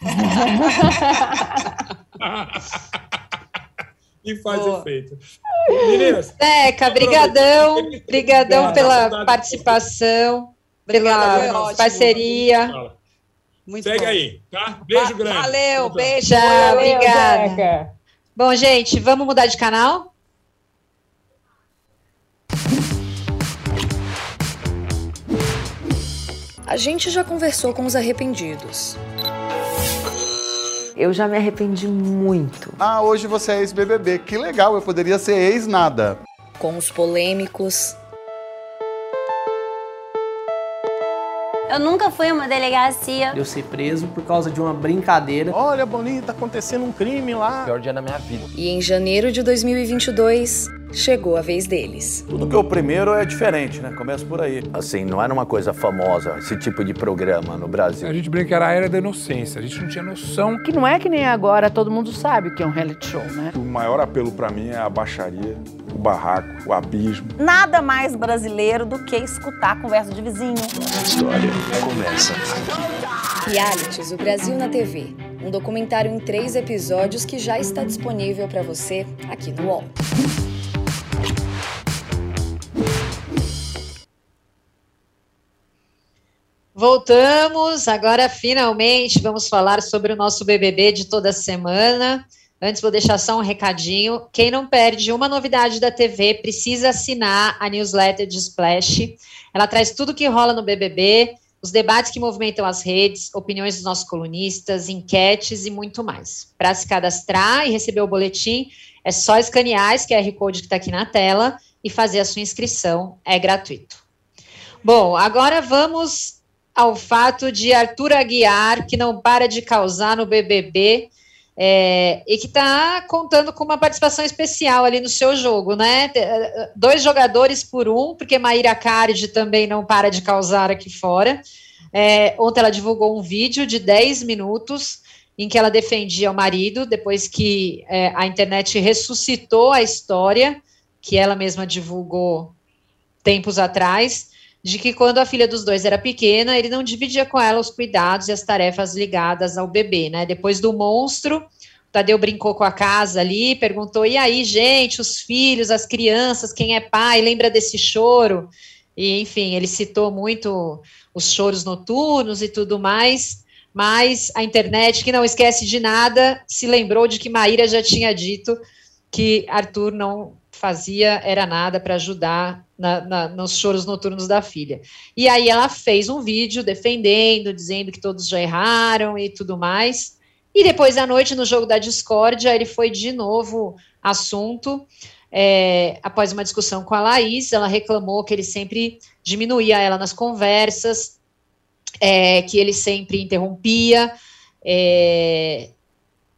e faz Boa. efeito. Meninas. Teca, brigadão. Brigadão pela participação, pela parceria. Muito Segue bom. aí, tá? Beijo grande. Valeu, beijo. Tchau, obrigada. Bom, gente, vamos mudar de canal? A gente já conversou com os arrependidos. Eu já me arrependi muito. Ah, hoje você é ex-BBB. Que legal, eu poderia ser ex-nada. Com os polêmicos. Eu nunca fui a uma delegacia. Eu ser preso por causa de uma brincadeira. Olha, Boninho, tá acontecendo um crime lá. Pior dia da minha vida. E em janeiro de 2022, chegou a vez deles. Tudo que é o primeiro é diferente, né? Começa por aí. Assim, não era uma coisa famosa esse tipo de programa no Brasil. A gente brinca que era a era da inocência, a gente não tinha noção. Que não é que nem agora, todo mundo sabe o que é um reality show, né? O maior apelo para mim é a baixaria, o barraco, o abismo. Nada mais brasileiro do que escutar a conversa de vizinho. A história começa aqui. Realities, o Brasil na TV. Um documentário em três episódios que já está disponível para você aqui no UOL. Voltamos, agora finalmente vamos falar sobre o nosso BBB de toda semana. Antes, vou deixar só um recadinho. Quem não perde uma novidade da TV precisa assinar a newsletter de Splash. Ela traz tudo que rola no BBB, os debates que movimentam as redes, opiniões dos nossos colunistas, enquetes e muito mais. Para se cadastrar e receber o boletim, é só escanear esse QR Code que está aqui na tela e fazer a sua inscrição. É gratuito. Bom, agora vamos ao fato de Arthur Aguiar, que não para de causar no BBB, é, e que está contando com uma participação especial ali no seu jogo, né? É, dois jogadores por um, porque Maíra Cardi também não para de causar aqui fora. É, ontem ela divulgou um vídeo de 10 minutos em que ela defendia o marido, depois que é, a internet ressuscitou a história que ela mesma divulgou tempos atrás de que quando a filha dos dois era pequena, ele não dividia com ela os cuidados e as tarefas ligadas ao bebê, né? Depois do monstro, Tadeu brincou com a casa ali, perguntou: e aí, gente, os filhos, as crianças, quem é pai, lembra desse choro? E, enfim, ele citou muito os choros noturnos e tudo mais, mas a internet, que não esquece de nada, se lembrou de que Maíra já tinha dito que Arthur não fazia era nada para ajudar na, na, nos choros noturnos da filha. E aí ela fez um vídeo defendendo, dizendo que todos já erraram e tudo mais. E depois à noite, no jogo da discórdia, ele foi de novo assunto. É, após uma discussão com a Laís, ela reclamou que ele sempre diminuía ela nas conversas, é, que ele sempre interrompia. É,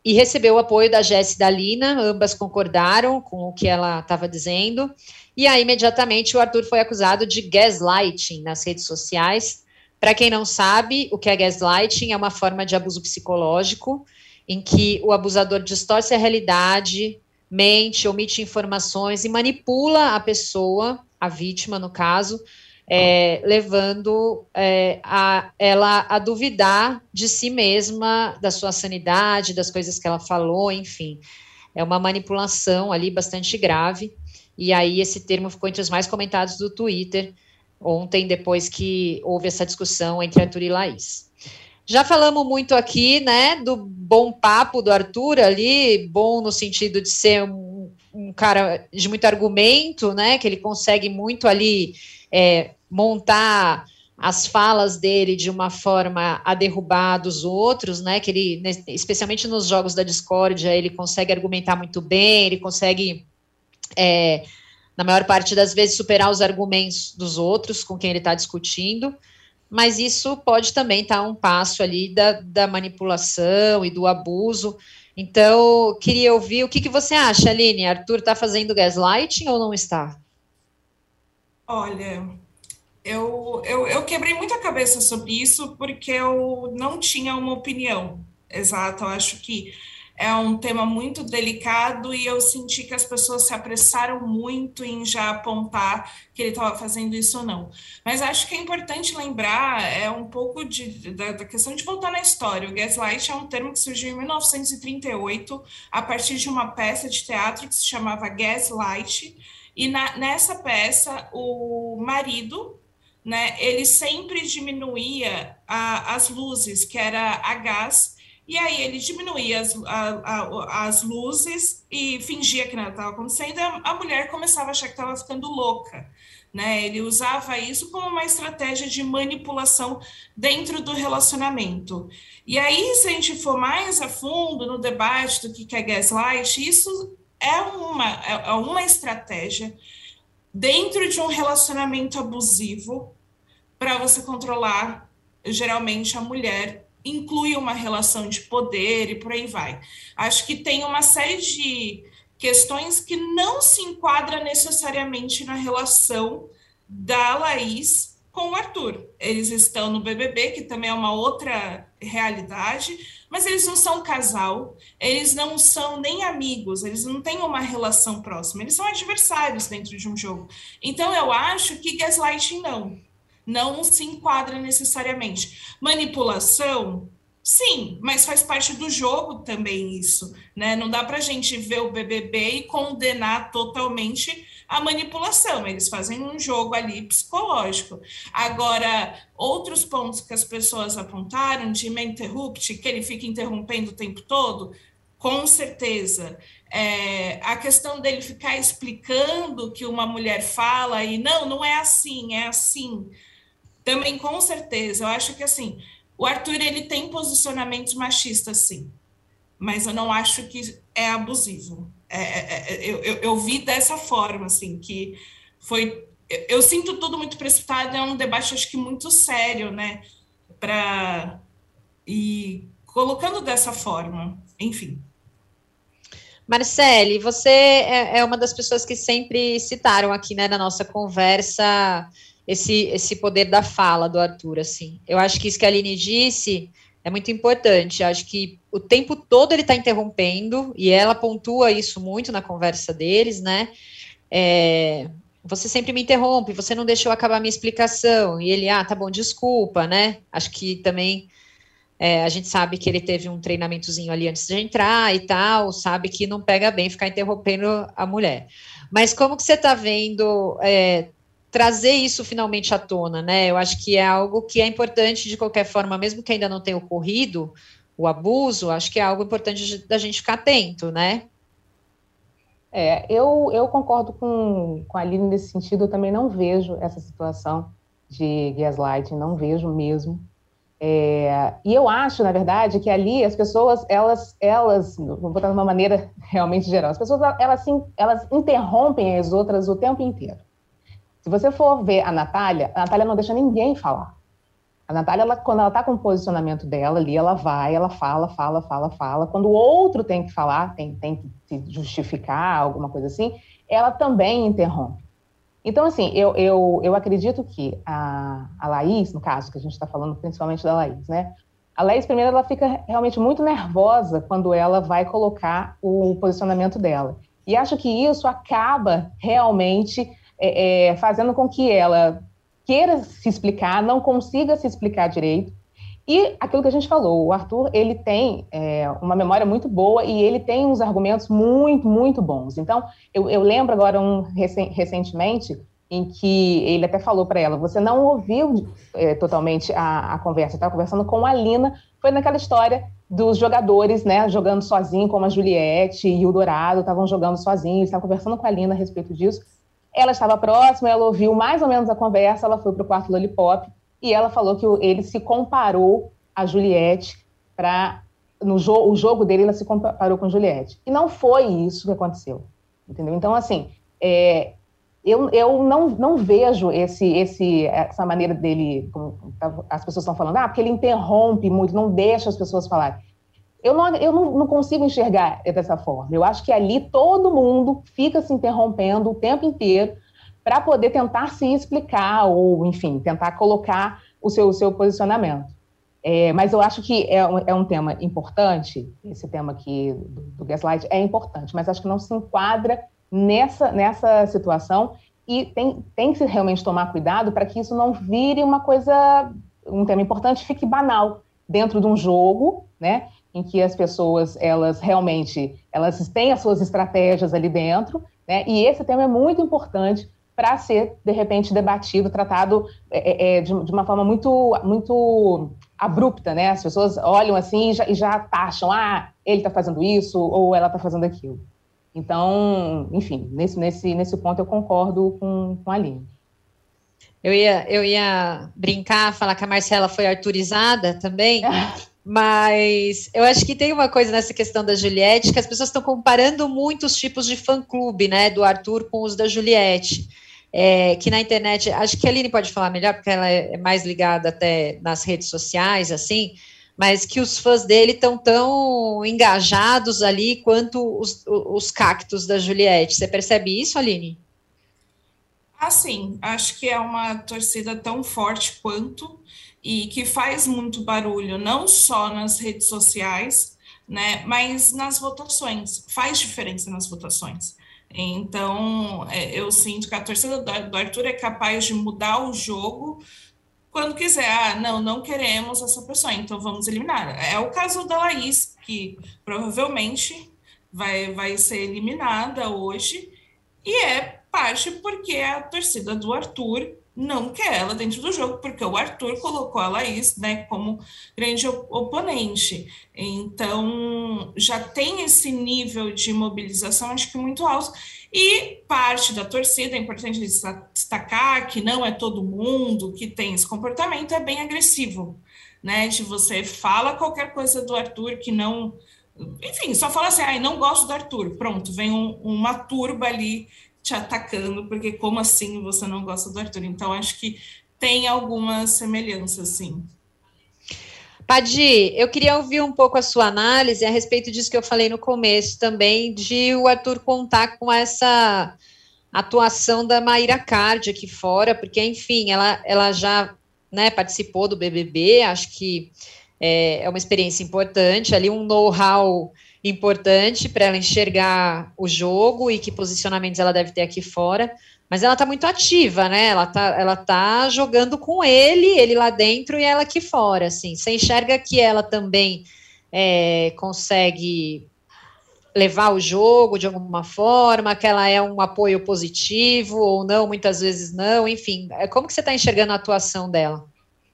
e recebeu o apoio da Jess e da Lina, ambas concordaram com o que ela estava dizendo. E aí, imediatamente, o Arthur foi acusado de gaslighting nas redes sociais. Para quem não sabe, o que é gaslighting é uma forma de abuso psicológico em que o abusador distorce a realidade, mente, omite informações e manipula a pessoa, a vítima, no caso, é, levando é, a, ela a duvidar de si mesma, da sua sanidade, das coisas que ela falou, enfim. É uma manipulação ali bastante grave. E aí esse termo ficou entre os mais comentados do Twitter ontem, depois que houve essa discussão entre Arthur e Laís. Já falamos muito aqui, né, do bom papo do Arthur ali, bom no sentido de ser um, um cara de muito argumento, né, que ele consegue muito ali é, montar as falas dele de uma forma a derrubar dos outros, né, que ele, especialmente nos jogos da discórdia, ele consegue argumentar muito bem, ele consegue, é, na maior parte das vezes, superar os argumentos dos outros com quem ele está discutindo, mas isso pode também estar um passo ali da, da manipulação e do abuso. Então, queria ouvir o que, que você acha, Aline? Arthur está fazendo gaslighting ou não está? Olha, eu, eu, eu quebrei muita cabeça sobre isso porque eu não tinha uma opinião exata. Eu acho que é um tema muito delicado e eu senti que as pessoas se apressaram muito em já apontar que ele estava fazendo isso ou não. Mas acho que é importante lembrar é um pouco de, da, da, questão de voltar na história. O gaslight é um termo que surgiu em 1938 a partir de uma peça de teatro que se chamava Gaslight. E na, nessa peça, o marido né, ele sempre diminuía a, as luzes, que era a gás, e aí ele diminuía as, a, a, as luzes e fingia que nada estava acontecendo, a, a mulher começava a achar que estava ficando louca. Né? Ele usava isso como uma estratégia de manipulação dentro do relacionamento. E aí, se a gente for mais a fundo no debate do que é gaslight, isso é uma, é, é uma estratégia dentro de um relacionamento abusivo para você controlar geralmente a mulher inclui uma relação de poder e por aí vai. Acho que tem uma série de questões que não se enquadra necessariamente na relação da Laís com o Arthur. Eles estão no BBB, que também é uma outra realidade, mas eles não são casal, eles não são nem amigos, eles não têm uma relação próxima, eles são adversários dentro de um jogo. Então eu acho que gaslighting não não se enquadra necessariamente. Manipulação, sim, mas faz parte do jogo também isso, né? Não dá para a gente ver o BBB e condenar totalmente a manipulação. Eles fazem um jogo ali psicológico. Agora, outros pontos que as pessoas apontaram de interrupt, que ele fica interrompendo o tempo todo, com certeza. É, a questão dele ficar explicando que uma mulher fala e não, não é assim, é assim. Também, com certeza, eu acho que assim, o Arthur ele tem posicionamentos machistas, sim, mas eu não acho que é abusivo. É, é, é eu, eu, vi dessa forma, assim, que foi. Eu, eu, sinto tudo muito precipitado, é um debate, acho que muito sério, né? Para. E colocando dessa forma, enfim. Marcele, você é, é uma das pessoas que sempre citaram aqui né, na nossa conversa esse, esse poder da fala do Arthur, assim. Eu acho que isso que a Aline disse é muito importante. Eu acho que o tempo todo ele está interrompendo, e ela pontua isso muito na conversa deles, né? É, você sempre me interrompe, você não deixou acabar minha explicação. E ele, ah, tá bom, desculpa, né? Acho que também é, a gente sabe que ele teve um treinamentozinho ali antes de entrar e tal, sabe que não pega bem ficar interrompendo a mulher. Mas como que você está vendo é, trazer isso finalmente à tona, né? Eu acho que é algo que é importante de qualquer forma, mesmo que ainda não tenha ocorrido o abuso, acho que é algo importante da gente ficar atento, né? É, eu, eu concordo com, com a Aline nesse sentido, eu também não vejo essa situação de gaslighting, não vejo mesmo. É, e eu acho, na verdade, que ali as pessoas, elas, elas, vou botar de uma maneira realmente geral, as pessoas, elas, elas interrompem as outras o tempo inteiro. Se você for ver a Natália, a Natália não deixa ninguém falar. A Natália, ela, quando ela está com o posicionamento dela ali, ela vai, ela fala, fala, fala, fala. Quando o outro tem que falar, tem, tem que se justificar, alguma coisa assim, ela também interrompe. Então, assim, eu, eu, eu acredito que a, a Laís, no caso, que a gente está falando principalmente da Laís, né? A Laís, primeiro, ela fica realmente muito nervosa quando ela vai colocar o posicionamento dela. E acho que isso acaba realmente é, é, fazendo com que ela queira se explicar, não consiga se explicar direito. E aquilo que a gente falou, o Arthur, ele tem é, uma memória muito boa e ele tem uns argumentos muito, muito bons. Então, eu, eu lembro agora um recentemente em que ele até falou para ela, você não ouviu é, totalmente a, a conversa, estava conversando com a Lina, foi naquela história dos jogadores, né, jogando sozinho, como a Juliette e o Dourado estavam jogando sozinhos, estavam conversando com a Lina a respeito disso, ela estava próxima, ela ouviu mais ou menos a conversa, ela foi para o quarto Lollipop e ela falou que ele se comparou a Juliette para no jo o jogo dele ela se comparou com Juliette. E não foi isso que aconteceu, entendeu? Então assim, é, eu, eu não, não vejo esse, esse, essa maneira dele, como as pessoas estão falando, ah, porque ele interrompe muito, não deixa as pessoas falarem. Eu não, eu não, não consigo enxergar dessa forma. Eu acho que ali todo mundo fica se interrompendo o tempo inteiro para poder tentar se explicar ou, enfim, tentar colocar o seu, o seu posicionamento. É, mas eu acho que é um, é um tema importante, esse tema aqui do, do gaslight é importante, mas acho que não se enquadra nessa, nessa situação e tem, tem que realmente tomar cuidado para que isso não vire uma coisa, um tema importante, fique banal dentro de um jogo, né? Em que as pessoas elas realmente elas têm as suas estratégias ali dentro, né? E esse tema é muito importante para ser de repente debatido, tratado é, é, é, de, de, uma forma muito muito abrupta, né? As pessoas olham assim e já, e já taxam, ah, ele está fazendo isso ou ela está fazendo aquilo. Então, enfim, nesse, nesse, nesse ponto eu concordo com, com a Aline. Eu ia, eu ia brincar, falar que a Marcela foi arturizada também, Mas eu acho que tem uma coisa nessa questão da Juliette, que as pessoas estão comparando muitos tipos de fã-clube, né, do Arthur com os da Juliette. É, que na internet, acho que a Aline pode falar melhor, porque ela é mais ligada até nas redes sociais, assim, mas que os fãs dele estão tão engajados ali quanto os, os cactos da Juliette. Você percebe isso, Aline? Ah, sim. Acho que é uma torcida tão forte quanto e que faz muito barulho, não só nas redes sociais, né, mas nas votações, faz diferença nas votações. Então, é, eu sinto que a torcida do Arthur é capaz de mudar o jogo quando quiser. Ah, não, não queremos essa pessoa, então vamos eliminar. É o caso da Laís, que provavelmente vai, vai ser eliminada hoje, e é parte porque a torcida do Arthur não quer ela dentro do jogo, porque o Arthur colocou a Laís né, como grande oponente. Então, já tem esse nível de mobilização, acho que muito alto. E parte da torcida, é importante destacar que não é todo mundo que tem esse comportamento, é bem agressivo, né? De você fala qualquer coisa do Arthur que não. Enfim, só fala assim, ai, não gosto do Arthur. Pronto, vem um, uma turba ali te atacando, porque como assim você não gosta do Arthur? Então, acho que tem algumas semelhanças, sim. Padi, eu queria ouvir um pouco a sua análise a respeito disso que eu falei no começo também, de o Arthur contar com essa atuação da Maíra Card aqui fora, porque, enfim, ela, ela já né, participou do BBB, acho que é, é uma experiência importante, ali um know-how importante para ela enxergar o jogo e que posicionamentos ela deve ter aqui fora. Mas ela está muito ativa, né? Ela está ela tá jogando com ele, ele lá dentro e ela aqui fora, assim. Você enxerga que ela também é, consegue levar o jogo de alguma forma, que ela é um apoio positivo ou não, muitas vezes não, enfim. É, como que você está enxergando a atuação dela?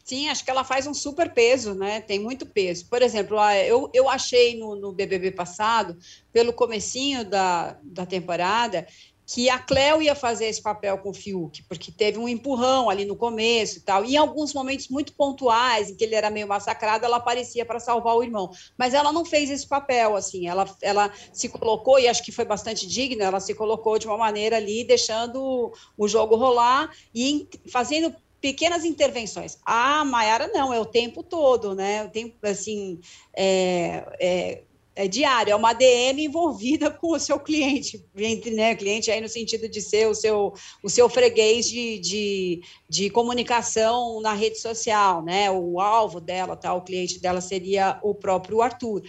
Sim, acho que ela faz um super peso, né? Tem muito peso. Por exemplo, eu, eu achei no, no BBB passado, pelo comecinho da, da temporada, que a Cleo ia fazer esse papel com o Fiuk, porque teve um empurrão ali no começo e tal. E em alguns momentos muito pontuais, em que ele era meio massacrado, ela aparecia para salvar o irmão. Mas ela não fez esse papel, assim. Ela, ela se colocou, e acho que foi bastante digna, ela se colocou de uma maneira ali, deixando o jogo rolar e fazendo pequenas intervenções. A Maiara não, é o tempo todo, né? O tempo, assim, é, é, é diário, é uma DM envolvida com o seu cliente, entre né, cliente aí no sentido de ser o seu, o seu freguês de, de, de comunicação na rede social, né? O alvo dela, tá? O cliente dela seria o próprio Arthur.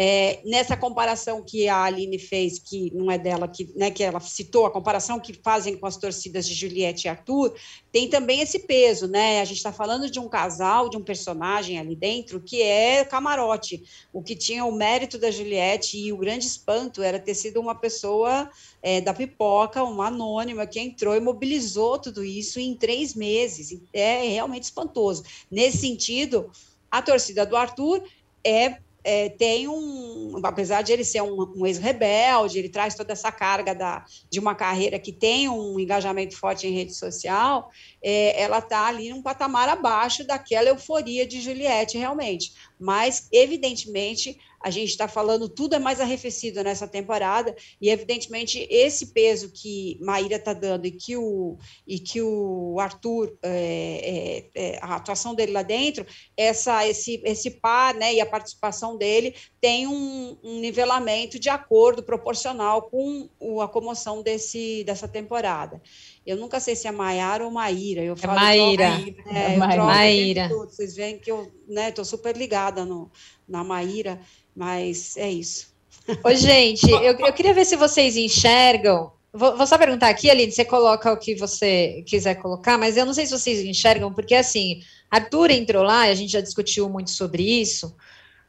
É, nessa comparação que a Aline fez, que não é dela, que, né, que ela citou, a comparação que fazem com as torcidas de Juliette e Arthur, tem também esse peso, né? A gente está falando de um casal, de um personagem ali dentro que é camarote. O que tinha o mérito da Juliette e o grande espanto era ter sido uma pessoa é, da pipoca, uma anônima, que entrou e mobilizou tudo isso em três meses. É realmente espantoso. Nesse sentido, a torcida do Arthur é é, tem um, apesar de ele ser um, um ex-rebelde, ele traz toda essa carga da, de uma carreira que tem um engajamento forte em rede social, é, ela está ali num patamar abaixo daquela euforia de Juliette, realmente. Mas, evidentemente, a gente está falando, tudo é mais arrefecido nessa temporada, e evidentemente esse peso que Maíra está dando e que o, e que o Arthur, é, é, é, a atuação dele lá dentro, essa, esse, esse par né, e a participação dele tem um, um nivelamento de acordo proporcional com a comoção desse, dessa temporada. Eu nunca sei se é Maiara ou Maíra. Eu é falo é Maíra. É, Maíra. Maíra. Vocês veem que eu estou né, super ligada no, na Maíra. Mas é isso. Ô, gente, eu, eu queria ver se vocês enxergam. Vou, vou, só perguntar aqui, Aline, você coloca o que você quiser colocar, mas eu não sei se vocês enxergam, porque assim, Arthur entrou lá, e a gente já discutiu muito sobre isso,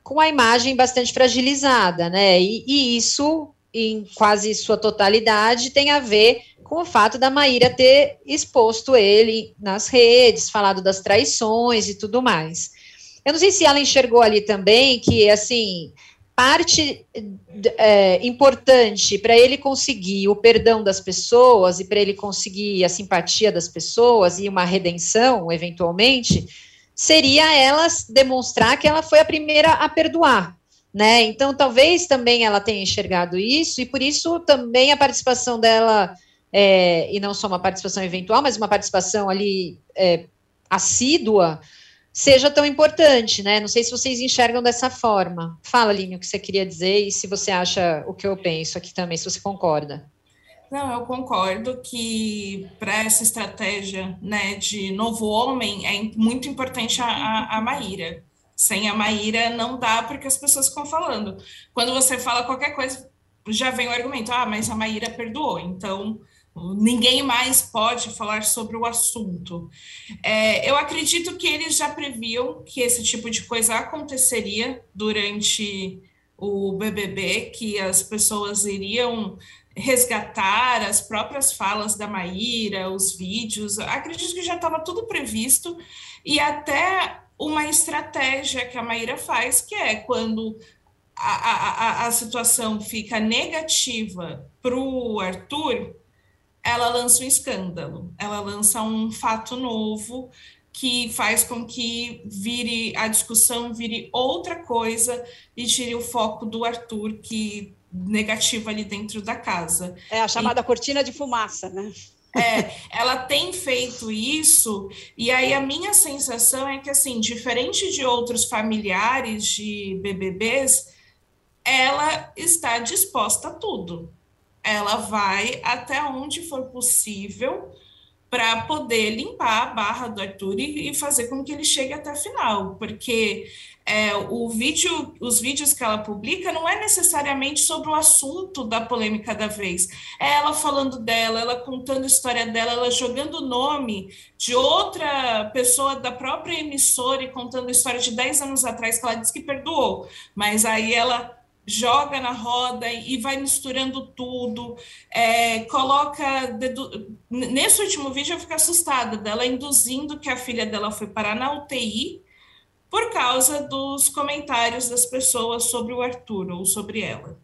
com a imagem bastante fragilizada, né? E, e isso, em quase sua totalidade, tem a ver com o fato da Maíra ter exposto ele nas redes, falado das traições e tudo mais. Eu não sei se ela enxergou ali também que, assim, parte é, importante para ele conseguir o perdão das pessoas e para ele conseguir a simpatia das pessoas e uma redenção, eventualmente, seria ela demonstrar que ela foi a primeira a perdoar. Né? Então, talvez também ela tenha enxergado isso, e por isso também a participação dela, é, e não só uma participação eventual, mas uma participação ali é, assídua, seja tão importante, né? Não sei se vocês enxergam dessa forma. Fala, Linho, o que você queria dizer e se você acha o que eu penso aqui também, se você concorda. Não, eu concordo que para essa estratégia né, de novo homem é muito importante a, a, a Maíra. Sem a Maíra não dá porque as pessoas ficam falando. Quando você fala qualquer coisa, já vem o argumento, ah, mas a Maíra perdoou, então Ninguém mais pode falar sobre o assunto. É, eu acredito que eles já previam que esse tipo de coisa aconteceria durante o BBB, que as pessoas iriam resgatar as próprias falas da Maíra, os vídeos. Acredito que já estava tudo previsto e até uma estratégia que a Maíra faz, que é quando a, a, a situação fica negativa para o Arthur, ela lança um escândalo, ela lança um fato novo que faz com que vire a discussão vire outra coisa e tire o foco do Arthur que negativo ali dentro da casa. É a chamada e, cortina de fumaça, né? É, ela tem feito isso, e aí a minha sensação é que, assim, diferente de outros familiares de BBBs, ela está disposta a tudo ela vai até onde for possível para poder limpar a barra do Arthur e, e, fazer com que ele chegue até a final, porque é, o vídeo, os vídeos que ela publica não é necessariamente sobre o assunto da polêmica da vez, é ela falando dela, ela contando a história dela, ela jogando o nome de outra pessoa da própria emissora e contando a história de 10 anos atrás que ela disse que perdoou, mas aí ela joga na roda e vai misturando tudo, é, coloca. Dedu... Nesse último vídeo eu fico assustada dela induzindo que a filha dela foi parar na UTI por causa dos comentários das pessoas sobre o Arthur ou sobre ela.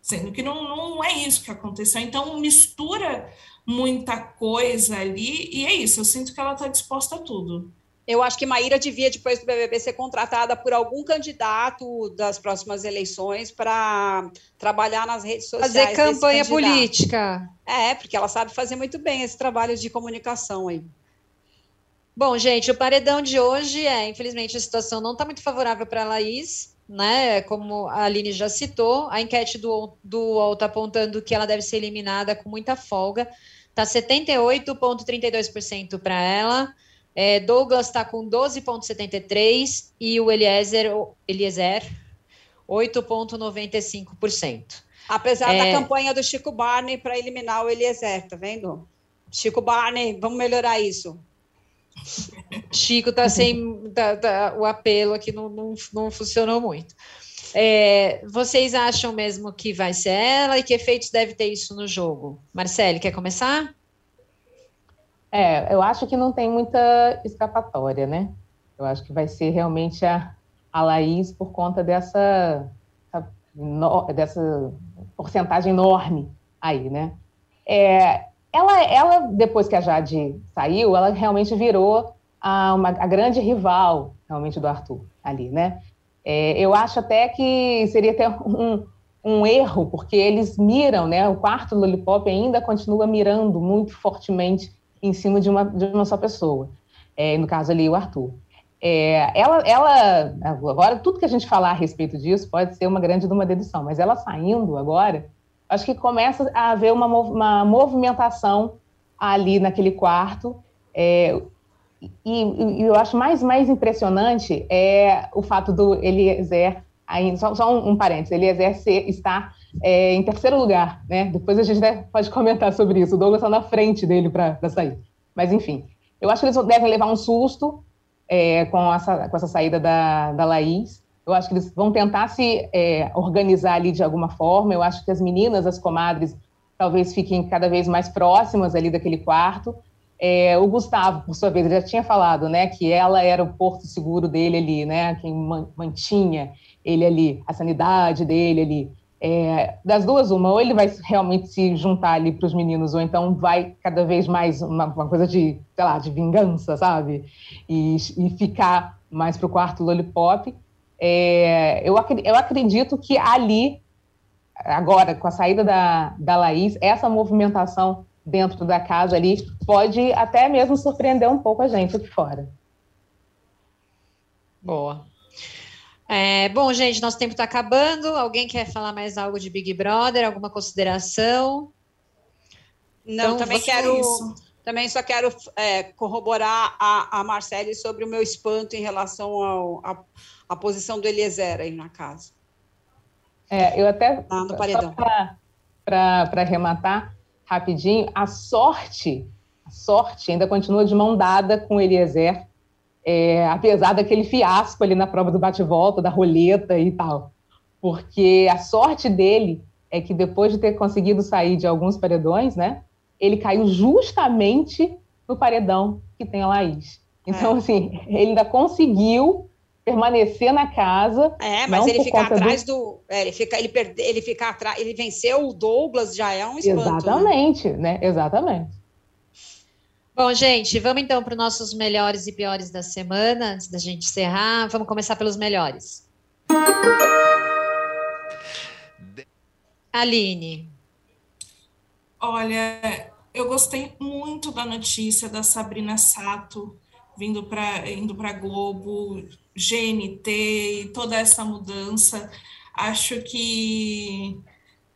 Sendo que não, não é isso que aconteceu. Então, mistura muita coisa ali, e é isso, eu sinto que ela está disposta a tudo. Eu acho que Maíra devia, depois do BBB, ser contratada por algum candidato das próximas eleições para trabalhar nas redes sociais. Fazer campanha política. É, porque ela sabe fazer muito bem esse trabalho de comunicação aí. Bom, gente, o paredão de hoje é, infelizmente, a situação não está muito favorável para a Laís, né? Como a Aline já citou, a enquete do, do UOL está apontando que ela deve ser eliminada com muita folga. Está 78,32% para ela. É, Douglas está com 12,73% e o Eliezer, Eliezer 8,95%. Apesar é... da campanha do Chico Barney para eliminar o Eliezer, tá vendo? Chico Barney, vamos melhorar isso. Chico tá sem. Tá, tá, o apelo aqui não, não, não funcionou muito. É, vocês acham mesmo que vai ser ela e que efeitos deve ter isso no jogo? Marcele, quer começar? É, eu acho que não tem muita escapatória, né? Eu acho que vai ser realmente a, a Laís por conta dessa, dessa porcentagem enorme aí, né? É, ela, ela, depois que a Jade saiu, ela realmente virou a, uma, a grande rival, realmente, do Arthur ali, né? É, eu acho até que seria até um, um erro, porque eles miram, né? O quarto Lollipop ainda continua mirando muito fortemente em cima de uma, de uma só pessoa. É, no caso ali, o Arthur. É, ela, ela, agora, tudo que a gente falar a respeito disso pode ser uma grande de uma dedução, mas ela saindo agora, acho que começa a haver uma, uma movimentação ali naquele quarto. É, e, e, eu acho mais, mais impressionante é o fato do Eliezer, ainda, só, só um, um parênteses, Eliezer estar é, em terceiro lugar, né? Depois a gente pode comentar sobre isso. O Douglas está na frente dele para sair. Mas, enfim, eu acho que eles devem levar um susto é, com, essa, com essa saída da, da Laís. Eu acho que eles vão tentar se é, organizar ali de alguma forma. Eu acho que as meninas, as comadres, talvez fiquem cada vez mais próximas ali daquele quarto. É, o Gustavo, por sua vez, ele já tinha falado, né, que ela era o porto seguro dele ali, né, quem mantinha ele ali, a sanidade dele ali. É, das duas, uma, ou ele vai realmente se juntar ali para os meninos, ou então vai cada vez mais uma, uma, coisa de, sei lá, de vingança, sabe? E, e ficar mais para o quarto lollipop. É, eu, eu acredito que ali, agora, com a saída da, da Laís, essa movimentação dentro da casa ali pode até mesmo surpreender um pouco a gente aqui fora. Boa. É, bom, gente, nosso tempo está acabando. Alguém quer falar mais algo de Big Brother? Alguma consideração? Não, então, também quero. Isso. Também só quero é, corroborar a, a Marcele sobre o meu espanto em relação à posição do Eliezer aí na casa. É, eu até. Ah, no paredão. Para arrematar rapidinho, a sorte, a sorte ainda continua de mão dada com o Eliezer é, apesar daquele fiasco ali na prova do bate-volta, da roleta e tal. Porque a sorte dele é que depois de ter conseguido sair de alguns paredões, né, ele caiu justamente no paredão que tem a Laís. Então, é. assim, ele ainda conseguiu permanecer na casa. É, mas ele ficar atrás do. do é, ele fica, ele perde, ele fica atrás, ele venceu o Douglas, já é um espanto. Né? Exatamente, né? né? Exatamente. Bom, gente, vamos então para os nossos melhores e piores da semana, antes da gente encerrar. Vamos começar pelos melhores. Aline. Olha, eu gostei muito da notícia da Sabrina Sato vindo para indo para Globo, GNT e toda essa mudança. Acho que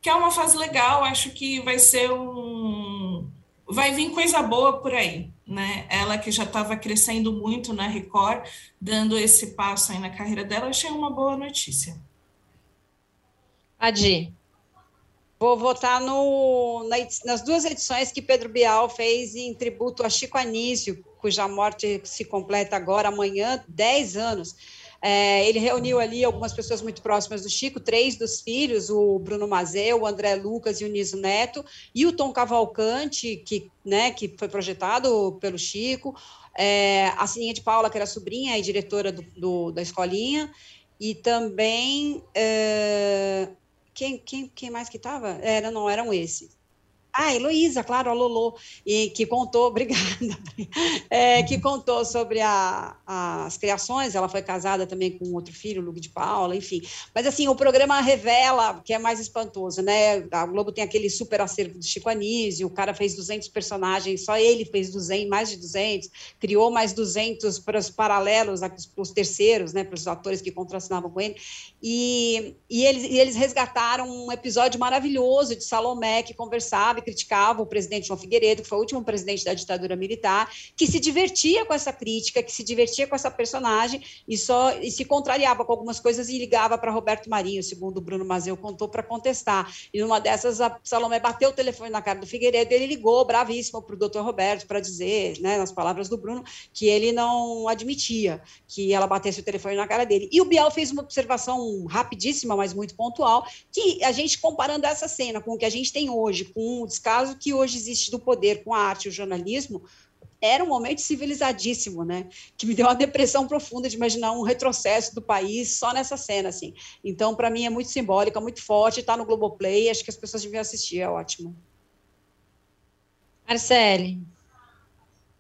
que é uma fase legal, acho que vai ser um vai vir coisa boa por aí, né? Ela que já estava crescendo muito na Record, dando esse passo aí na carreira dela, achei uma boa notícia. Adi. Vou votar no, na, nas duas edições que Pedro Bial fez em tributo a Chico Anísio, cuja morte se completa agora, amanhã, 10 anos. É, ele reuniu ali algumas pessoas muito próximas do Chico, três dos filhos, o Bruno Mazeu, o André Lucas e o Niso Neto, e o Tom Cavalcante, que, né, que foi projetado pelo Chico, é, a Sininha de Paula, que era sobrinha e diretora do, do da escolinha, e também. É, quem, quem, quem mais que estava? Era, não, eram esses. Ah, Heloísa, claro, a Lolo, e que contou, obrigada, é, que contou sobre a, as criações, ela foi casada também com outro filho, Luke de Paula, enfim. Mas, assim, o programa revela, que é mais espantoso, né? A Globo tem aquele super acervo do Chico Anísio, o cara fez 200 personagens, só ele fez 200, mais de 200, criou mais 200 para os paralelos, para os terceiros, né, para os atores que contracenavam com ele, e, e, eles, e eles resgataram um episódio maravilhoso de Salomé, que conversava criticava o presidente João Figueiredo, que foi o último presidente da ditadura militar, que se divertia com essa crítica, que se divertia com essa personagem e só e se contrariava com algumas coisas e ligava para Roberto Marinho, segundo o Bruno Mazeu contou, para contestar. E numa dessas, a Salomé bateu o telefone na cara do Figueiredo ele ligou bravíssimo para o doutor Roberto para dizer, né, nas palavras do Bruno, que ele não admitia que ela batesse o telefone na cara dele. E o Biel fez uma observação rapidíssima, mas muito pontual, que a gente comparando essa cena com o que a gente tem hoje, com descaso que hoje existe do poder com a arte e o jornalismo, era um momento civilizadíssimo, né? Que me deu uma depressão profunda de imaginar um retrocesso do país só nessa cena, assim. Então, para mim, é muito simbólica, muito forte, está no Globoplay, acho que as pessoas deviam assistir, é ótimo. Marcele.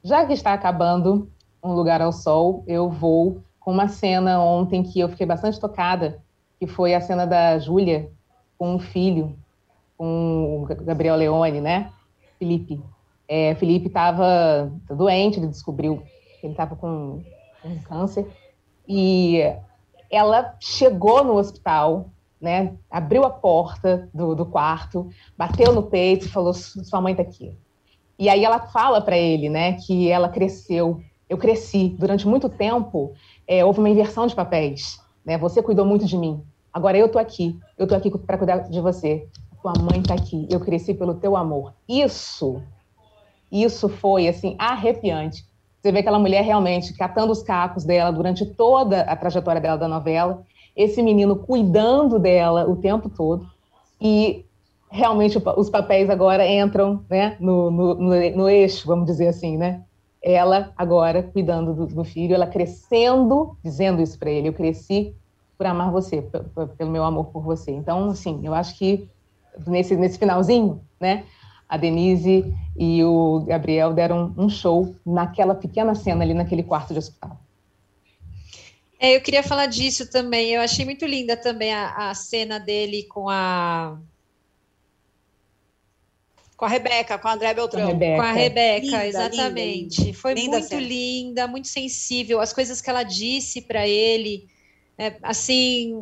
Já que está acabando Um Lugar ao Sol, eu vou com uma cena ontem que eu fiquei bastante tocada, que foi a cena da Júlia com um filho com o Gabriel Leone, né? Felipe. É, Felipe estava doente, ele descobriu que ele estava com, com câncer. E ela chegou no hospital, né? Abriu a porta do, do quarto, bateu no peito e falou: "Sua mãe está aqui". E aí ela fala para ele, né, que ela cresceu. Eu cresci durante muito tempo. É, houve uma inversão de papéis. Né? Você cuidou muito de mim. Agora eu tô aqui. Eu tô aqui para cuidar de você tua mãe está aqui, eu cresci pelo teu amor. Isso, isso foi, assim, arrepiante. Você vê aquela mulher realmente catando os cacos dela durante toda a trajetória dela da novela, esse menino cuidando dela o tempo todo, e realmente os papéis agora entram né, no, no, no, no eixo, vamos dizer assim, né? Ela agora cuidando do, do filho, ela crescendo, dizendo isso para ele, eu cresci por amar você, pelo meu amor por você. Então, assim, eu acho que nesse, nesse finalzinho, né? A Denise e o Gabriel deram um show naquela pequena cena ali naquele quarto de hospital. É, eu queria falar disso também. Eu achei muito linda também a, a cena dele com a com a Rebeca, com a André Beltrão. Com a Rebeca, com a Rebeca linda, exatamente. Linda, linda. Foi linda muito cena. linda, muito sensível. As coisas que ela disse para ele, é, assim,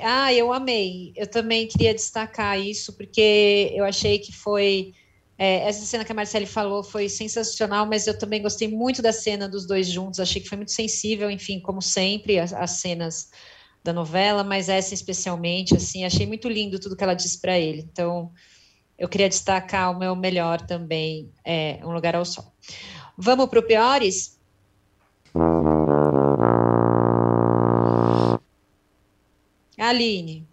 ah, eu amei. Eu também queria destacar isso, porque eu achei que foi. É, essa cena que a Marcele falou foi sensacional, mas eu também gostei muito da cena dos dois juntos. Achei que foi muito sensível, enfim, como sempre, as, as cenas da novela, mas essa especialmente, assim, achei muito lindo tudo que ela disse para ele. Então, eu queria destacar o meu melhor também, é Um Lugar ao Sol. Vamos para o Piores? Aline.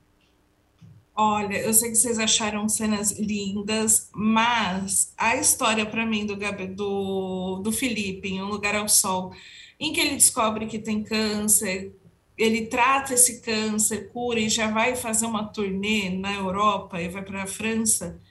Olha, eu sei que vocês acharam cenas lindas, mas a história para mim do, do, do Felipe, em Um Lugar ao Sol, em que ele descobre que tem câncer, ele trata esse câncer, cura e já vai fazer uma turnê na Europa e vai para a França,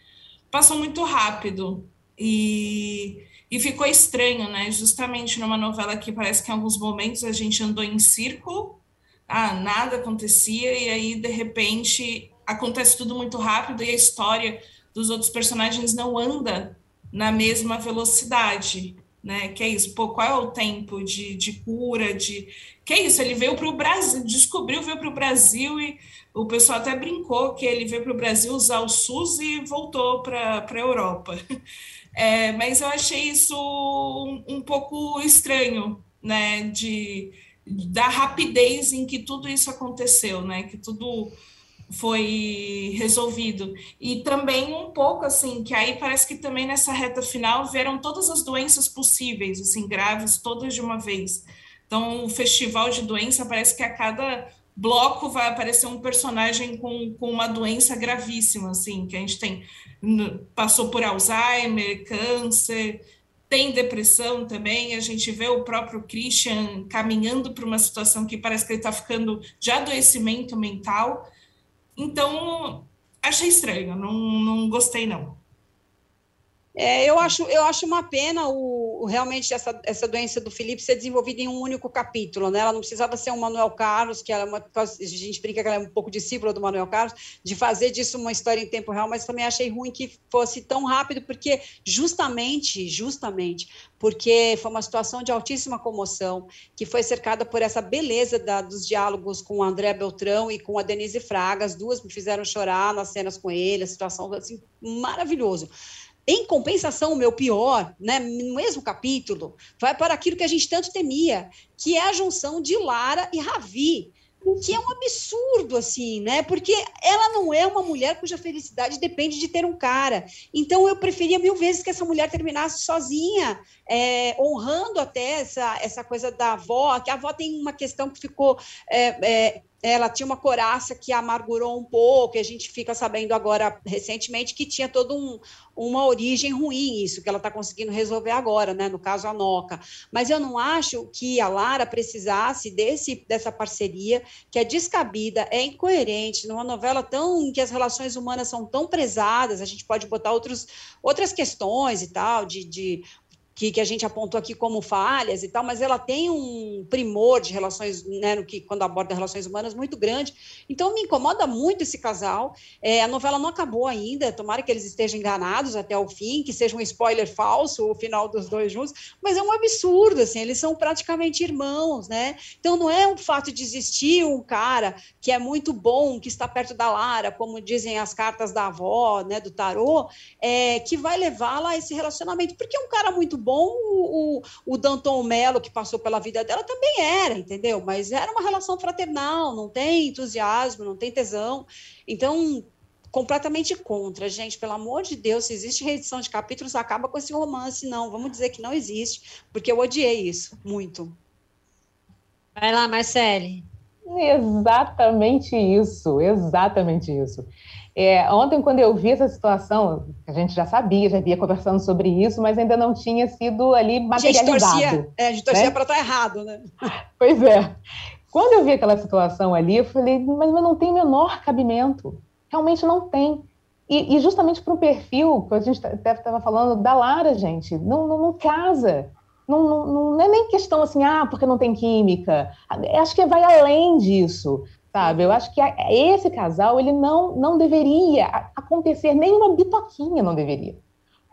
passou muito rápido e, e ficou estranho, né? Justamente numa novela que parece que em alguns momentos a gente andou em círculo ah, nada acontecia, e aí, de repente, acontece tudo muito rápido e a história dos outros personagens não anda na mesma velocidade, né? Que é isso, pô, qual é o tempo de, de cura, de... Que é isso, ele veio para o Brasil, descobriu, veio para o Brasil e o pessoal até brincou que ele veio para o Brasil usar o SUS e voltou para a Europa. É, mas eu achei isso um, um pouco estranho, né? De da rapidez em que tudo isso aconteceu, né? Que tudo foi resolvido. E também um pouco assim, que aí parece que também nessa reta final vieram todas as doenças possíveis, assim, graves, todas de uma vez. Então, o festival de doença parece que a cada bloco vai aparecer um personagem com, com uma doença gravíssima, assim, que a gente tem passou por Alzheimer, câncer, tem depressão também, a gente vê o próprio Christian caminhando para uma situação que parece que ele está ficando de adoecimento mental. Então, achei estranho, não, não gostei, não. É, eu, acho, eu acho uma pena o, realmente essa, essa doença do Felipe ser desenvolvida em um único capítulo, né? Ela não precisava ser um Manuel Carlos, que ela é uma, a gente brinca que ela é um pouco discípula do Manuel Carlos, de fazer disso uma história em tempo real, mas também achei ruim que fosse tão rápido, porque justamente, justamente, porque foi uma situação de altíssima comoção, que foi cercada por essa beleza da, dos diálogos com o André Beltrão e com a Denise Fraga, as duas me fizeram chorar nas cenas com ele, a situação assim maravilhoso. Em compensação, o meu pior, né, no mesmo capítulo, vai para aquilo que a gente tanto temia, que é a junção de Lara e Ravi, que é um absurdo, assim, né? Porque ela não é uma mulher cuja felicidade depende de ter um cara. Então, eu preferia mil vezes que essa mulher terminasse sozinha, é, honrando até essa, essa coisa da avó, que a avó tem uma questão que ficou. É, é, ela tinha uma coraça que amargurou um pouco, e a gente fica sabendo agora, recentemente, que tinha toda um, uma origem ruim isso, que ela está conseguindo resolver agora, né? No caso, a Noca. Mas eu não acho que a Lara precisasse desse, dessa parceria, que é descabida, é incoerente, numa novela tão em que as relações humanas são tão prezadas, a gente pode botar outros, outras questões e tal, de, de que, que a gente apontou aqui como falhas e tal, mas ela tem um primor de relações, né, no que, quando aborda relações humanas, muito grande. Então, me incomoda muito esse casal. É, a novela não acabou ainda, tomara que eles estejam enganados até o fim, que seja um spoiler falso o final dos dois juntos, mas é um absurdo, assim, eles são praticamente irmãos, né? Então, não é o fato de existir um cara que é muito bom, que está perto da Lara, como dizem as cartas da avó, né, do tarô, é, que vai levá-la a esse relacionamento, porque é um cara muito bom, o, o Danton Mello, que passou pela vida dela, também era, entendeu? Mas era uma relação fraternal, não tem entusiasmo, não tem tesão. Então, completamente contra, gente, pelo amor de Deus, se existe reedição de capítulos, acaba com esse romance, não, vamos dizer que não existe, porque eu odiei isso, muito. Vai lá, Marcele. Exatamente isso, exatamente isso. É, ontem, quando eu vi essa situação, a gente já sabia, já havia conversando sobre isso, mas ainda não tinha sido ali materializado. A gente torcia, é, a gente torcia né? para estar tá errado, né? Pois é. Quando eu vi aquela situação ali, eu falei, mas não tem menor cabimento. Realmente não tem. E, e justamente para o perfil que a gente até estava falando da Lara, gente, não, não, não casa. Não, não, não, é nem questão assim, ah, porque não tem química. Acho que vai além disso sabe? Eu acho que esse casal ele não, não deveria acontecer nenhuma bitoquinha, não deveria.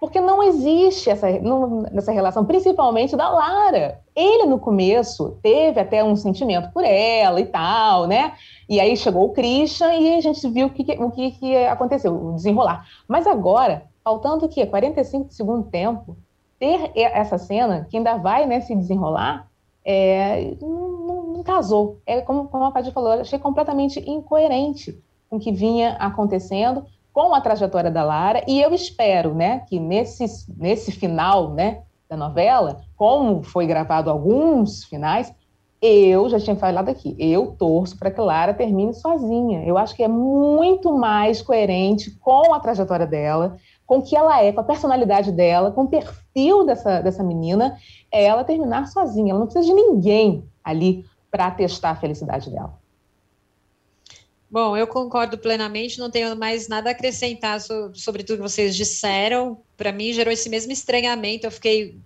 Porque não existe essa, não, essa relação, principalmente da Lara. Ele, no começo, teve até um sentimento por ela e tal, né? E aí chegou o Christian e a gente viu o que, o que, que aconteceu, o desenrolar. Mas agora, faltando o quê? 45 de segundo tempo, ter essa cena, que ainda vai né, se desenrolar, é, não, casou. É como, como a Paty falou, achei completamente incoerente com o que vinha acontecendo com a trajetória da Lara, e eu espero, né, que nesse, nesse final, né, da novela, como foi gravado alguns finais, eu já tinha falado aqui, eu torço para que Lara termine sozinha. Eu acho que é muito mais coerente com a trajetória dela, com o que ela é, com a personalidade dela, com o perfil dessa, dessa menina, ela terminar sozinha. Ela não precisa de ninguém ali para testar a felicidade dela. Bom, eu concordo plenamente, não tenho mais nada a acrescentar sobre tudo que vocês disseram. Para mim, gerou esse mesmo estranhamento. Eu fiquei,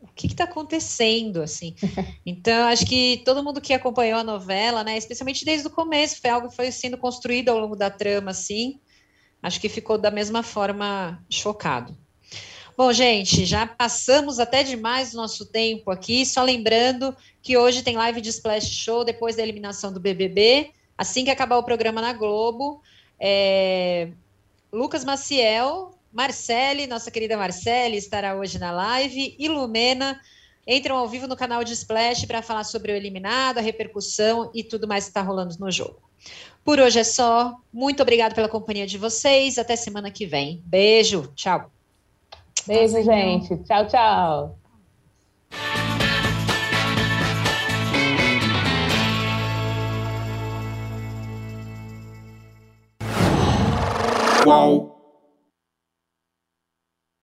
o que está acontecendo, assim? Então, acho que todo mundo que acompanhou a novela, né, especialmente desde o começo, foi algo que foi sendo construído ao longo da trama, assim, acho que ficou da mesma forma chocado. Bom, gente, já passamos até demais o nosso tempo aqui. Só lembrando que hoje tem live de Splash Show depois da eliminação do BBB. Assim que acabar o programa na Globo, é... Lucas Maciel, Marcele, nossa querida Marcele, estará hoje na live, e Lumena entram ao vivo no canal de Splash para falar sobre o eliminado, a repercussão e tudo mais que está rolando no jogo. Por hoje é só. Muito obrigada pela companhia de vocês. Até semana que vem. Beijo. Tchau. Beijo, Nossa, gente. Tchau, tchau. Qual?